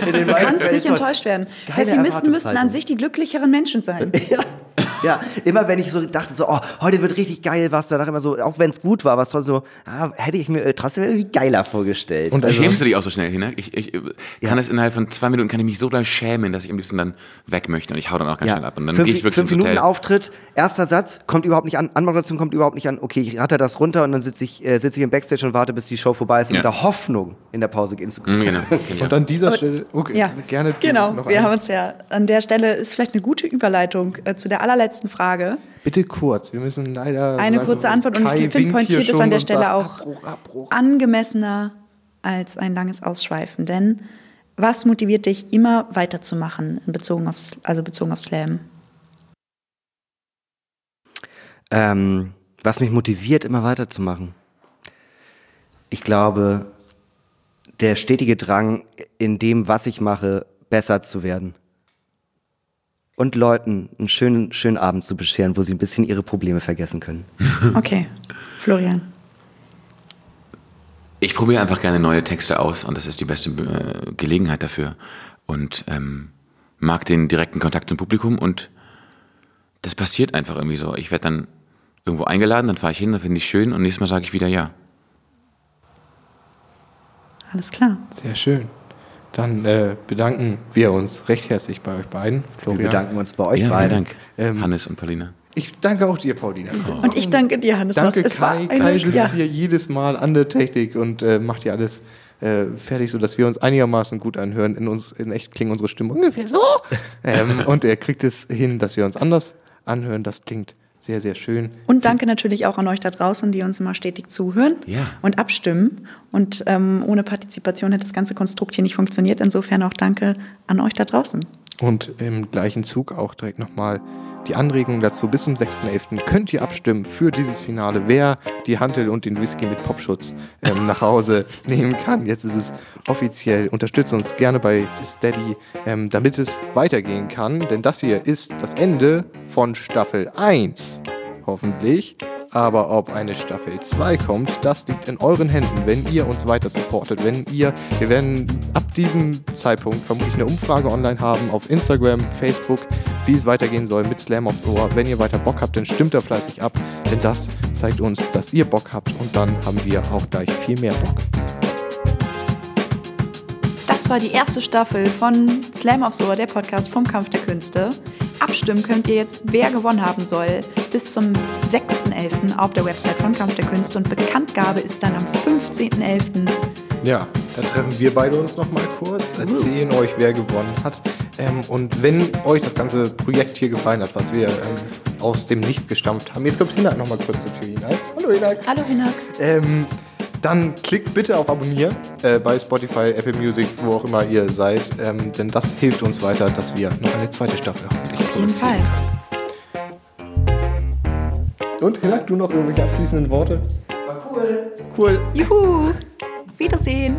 du, du kannst nicht enttäuscht werden. Sie müssten, müssten an sich die glücklicheren Menschen sein. ja. ja, immer wenn ich so dachte, so, oh, heute wird richtig geil was, danach immer so, auch wenn es gut war, was trotzdem so, ah, hätte ich mir äh, trotzdem irgendwie geiler vorgestellt. Und also, schämst du dich auch so schnell hin, ne? Ich, ich kann ja. es innerhalb von zwei Minuten, kann ich mich so doll schämen, dass ich am liebsten dann weg möchte und ich hau dann auch ganz ja. schnell ab. Und dann gehe ich wirklich fünf Minuten Auftritt, erster Satz, kommt überhaupt nicht an, Anmoderation kommt überhaupt nicht an, okay, ich hatte das runter und dann sitze ich, äh, sitz ich im Backstage und warte, bis die Show vorbei ist, ja. mit der Hoffnung, in der Pause gehen zu können. Mhm, genau. und an dieser Stelle, okay, ja. gerne. Genau, wir einen. haben uns ja, an der Stelle ist vielleicht eine gute Überleitung äh, zu der allerletzten Frage. Bitte kurz, wir müssen leider. Eine kurze Antwort und ich finde, pointiert ist an der Stelle auch Abbruch, Abbruch. angemessener als ein langes Ausschweifen. Denn was motiviert dich, immer weiterzumachen, bezogen aufs, also bezogen auf Slam? Ähm, was mich motiviert, immer weiterzumachen? Ich glaube, der stetige Drang, in dem, was ich mache, besser zu werden und Leuten einen schönen, schönen Abend zu bescheren, wo sie ein bisschen ihre Probleme vergessen können. Okay, Florian. Ich probiere einfach gerne neue Texte aus und das ist die beste äh, Gelegenheit dafür. Und ähm, mag den direkten Kontakt zum Publikum und das passiert einfach irgendwie so. Ich werde dann irgendwo eingeladen, dann fahre ich hin, dann finde ich schön und nächstes Mal sage ich wieder ja. Alles klar. Sehr schön. Dann äh, bedanken wir uns recht herzlich bei euch beiden. Florian. Wir bedanken uns bei euch ja, beiden. Dank, ähm, Hannes und Paulina. Ich danke auch dir, Paulina. Oh. Und ich danke dir, Hannes. Danke, Was, Kai. Kai sitzt ja. hier jedes Mal an der Technik und äh, macht hier alles äh, fertig, sodass wir uns einigermaßen gut anhören. In uns, in echt klingen unsere Stimmen ungefähr so. ähm, und er kriegt es hin, dass wir uns anders anhören. Das klingt sehr, sehr schön. Und danke natürlich auch an euch da draußen, die uns immer stetig zuhören ja. und abstimmen. Und ähm, ohne Partizipation hätte das ganze Konstrukt hier nicht funktioniert. Insofern auch danke an euch da draußen. Und im gleichen Zug auch direkt nochmal die Anregungen dazu. Bis zum 6.11. könnt ihr abstimmen für dieses Finale, wer die Hantel und den Whisky mit Popschutz ähm, nach Hause nehmen kann. Jetzt ist es offiziell. Unterstützt uns gerne bei Steady, ähm, damit es weitergehen kann. Denn das hier ist das Ende von Staffel 1. Hoffentlich. Aber ob eine Staffel 2 kommt, das liegt in euren Händen, wenn ihr uns weiter supportet. Wenn ihr, wir werden ab diesem Zeitpunkt vermutlich eine Umfrage online haben auf Instagram, Facebook, wie es weitergehen soll mit Slam aufs Ohr. Wenn ihr weiter Bock habt, dann stimmt da fleißig ab, denn das zeigt uns, dass ihr Bock habt und dann haben wir auch gleich viel mehr Bock. Das war die erste Staffel von Slam aufs Ohr, der Podcast vom Kampf der Künste. Abstimmen könnt ihr jetzt, wer gewonnen haben soll, bis zum 6.11. auf der Website von Kampf der Künste und Bekanntgabe ist dann am 15.11. Ja, da treffen wir beide uns noch mal kurz, erzählen euch, wer gewonnen hat. Ähm, und wenn euch das ganze Projekt hier gefallen hat, was wir ähm, aus dem Nichts gestampft haben, jetzt kommt Hinak noch mal kurz zur Tür hinein. Hallo Hinak. Hallo Hinak. Ähm, dann klickt bitte auf Abonnieren äh, bei Spotify, Apple Music, wo auch immer ihr seid, ähm, denn das hilft uns weiter, dass wir noch eine zweite Staffel hoffentlich Auf jeden Fall. Und Hinak, du noch irgendwelche abschließenden Worte? War cool. Cool. Juhu. Wiedersehen.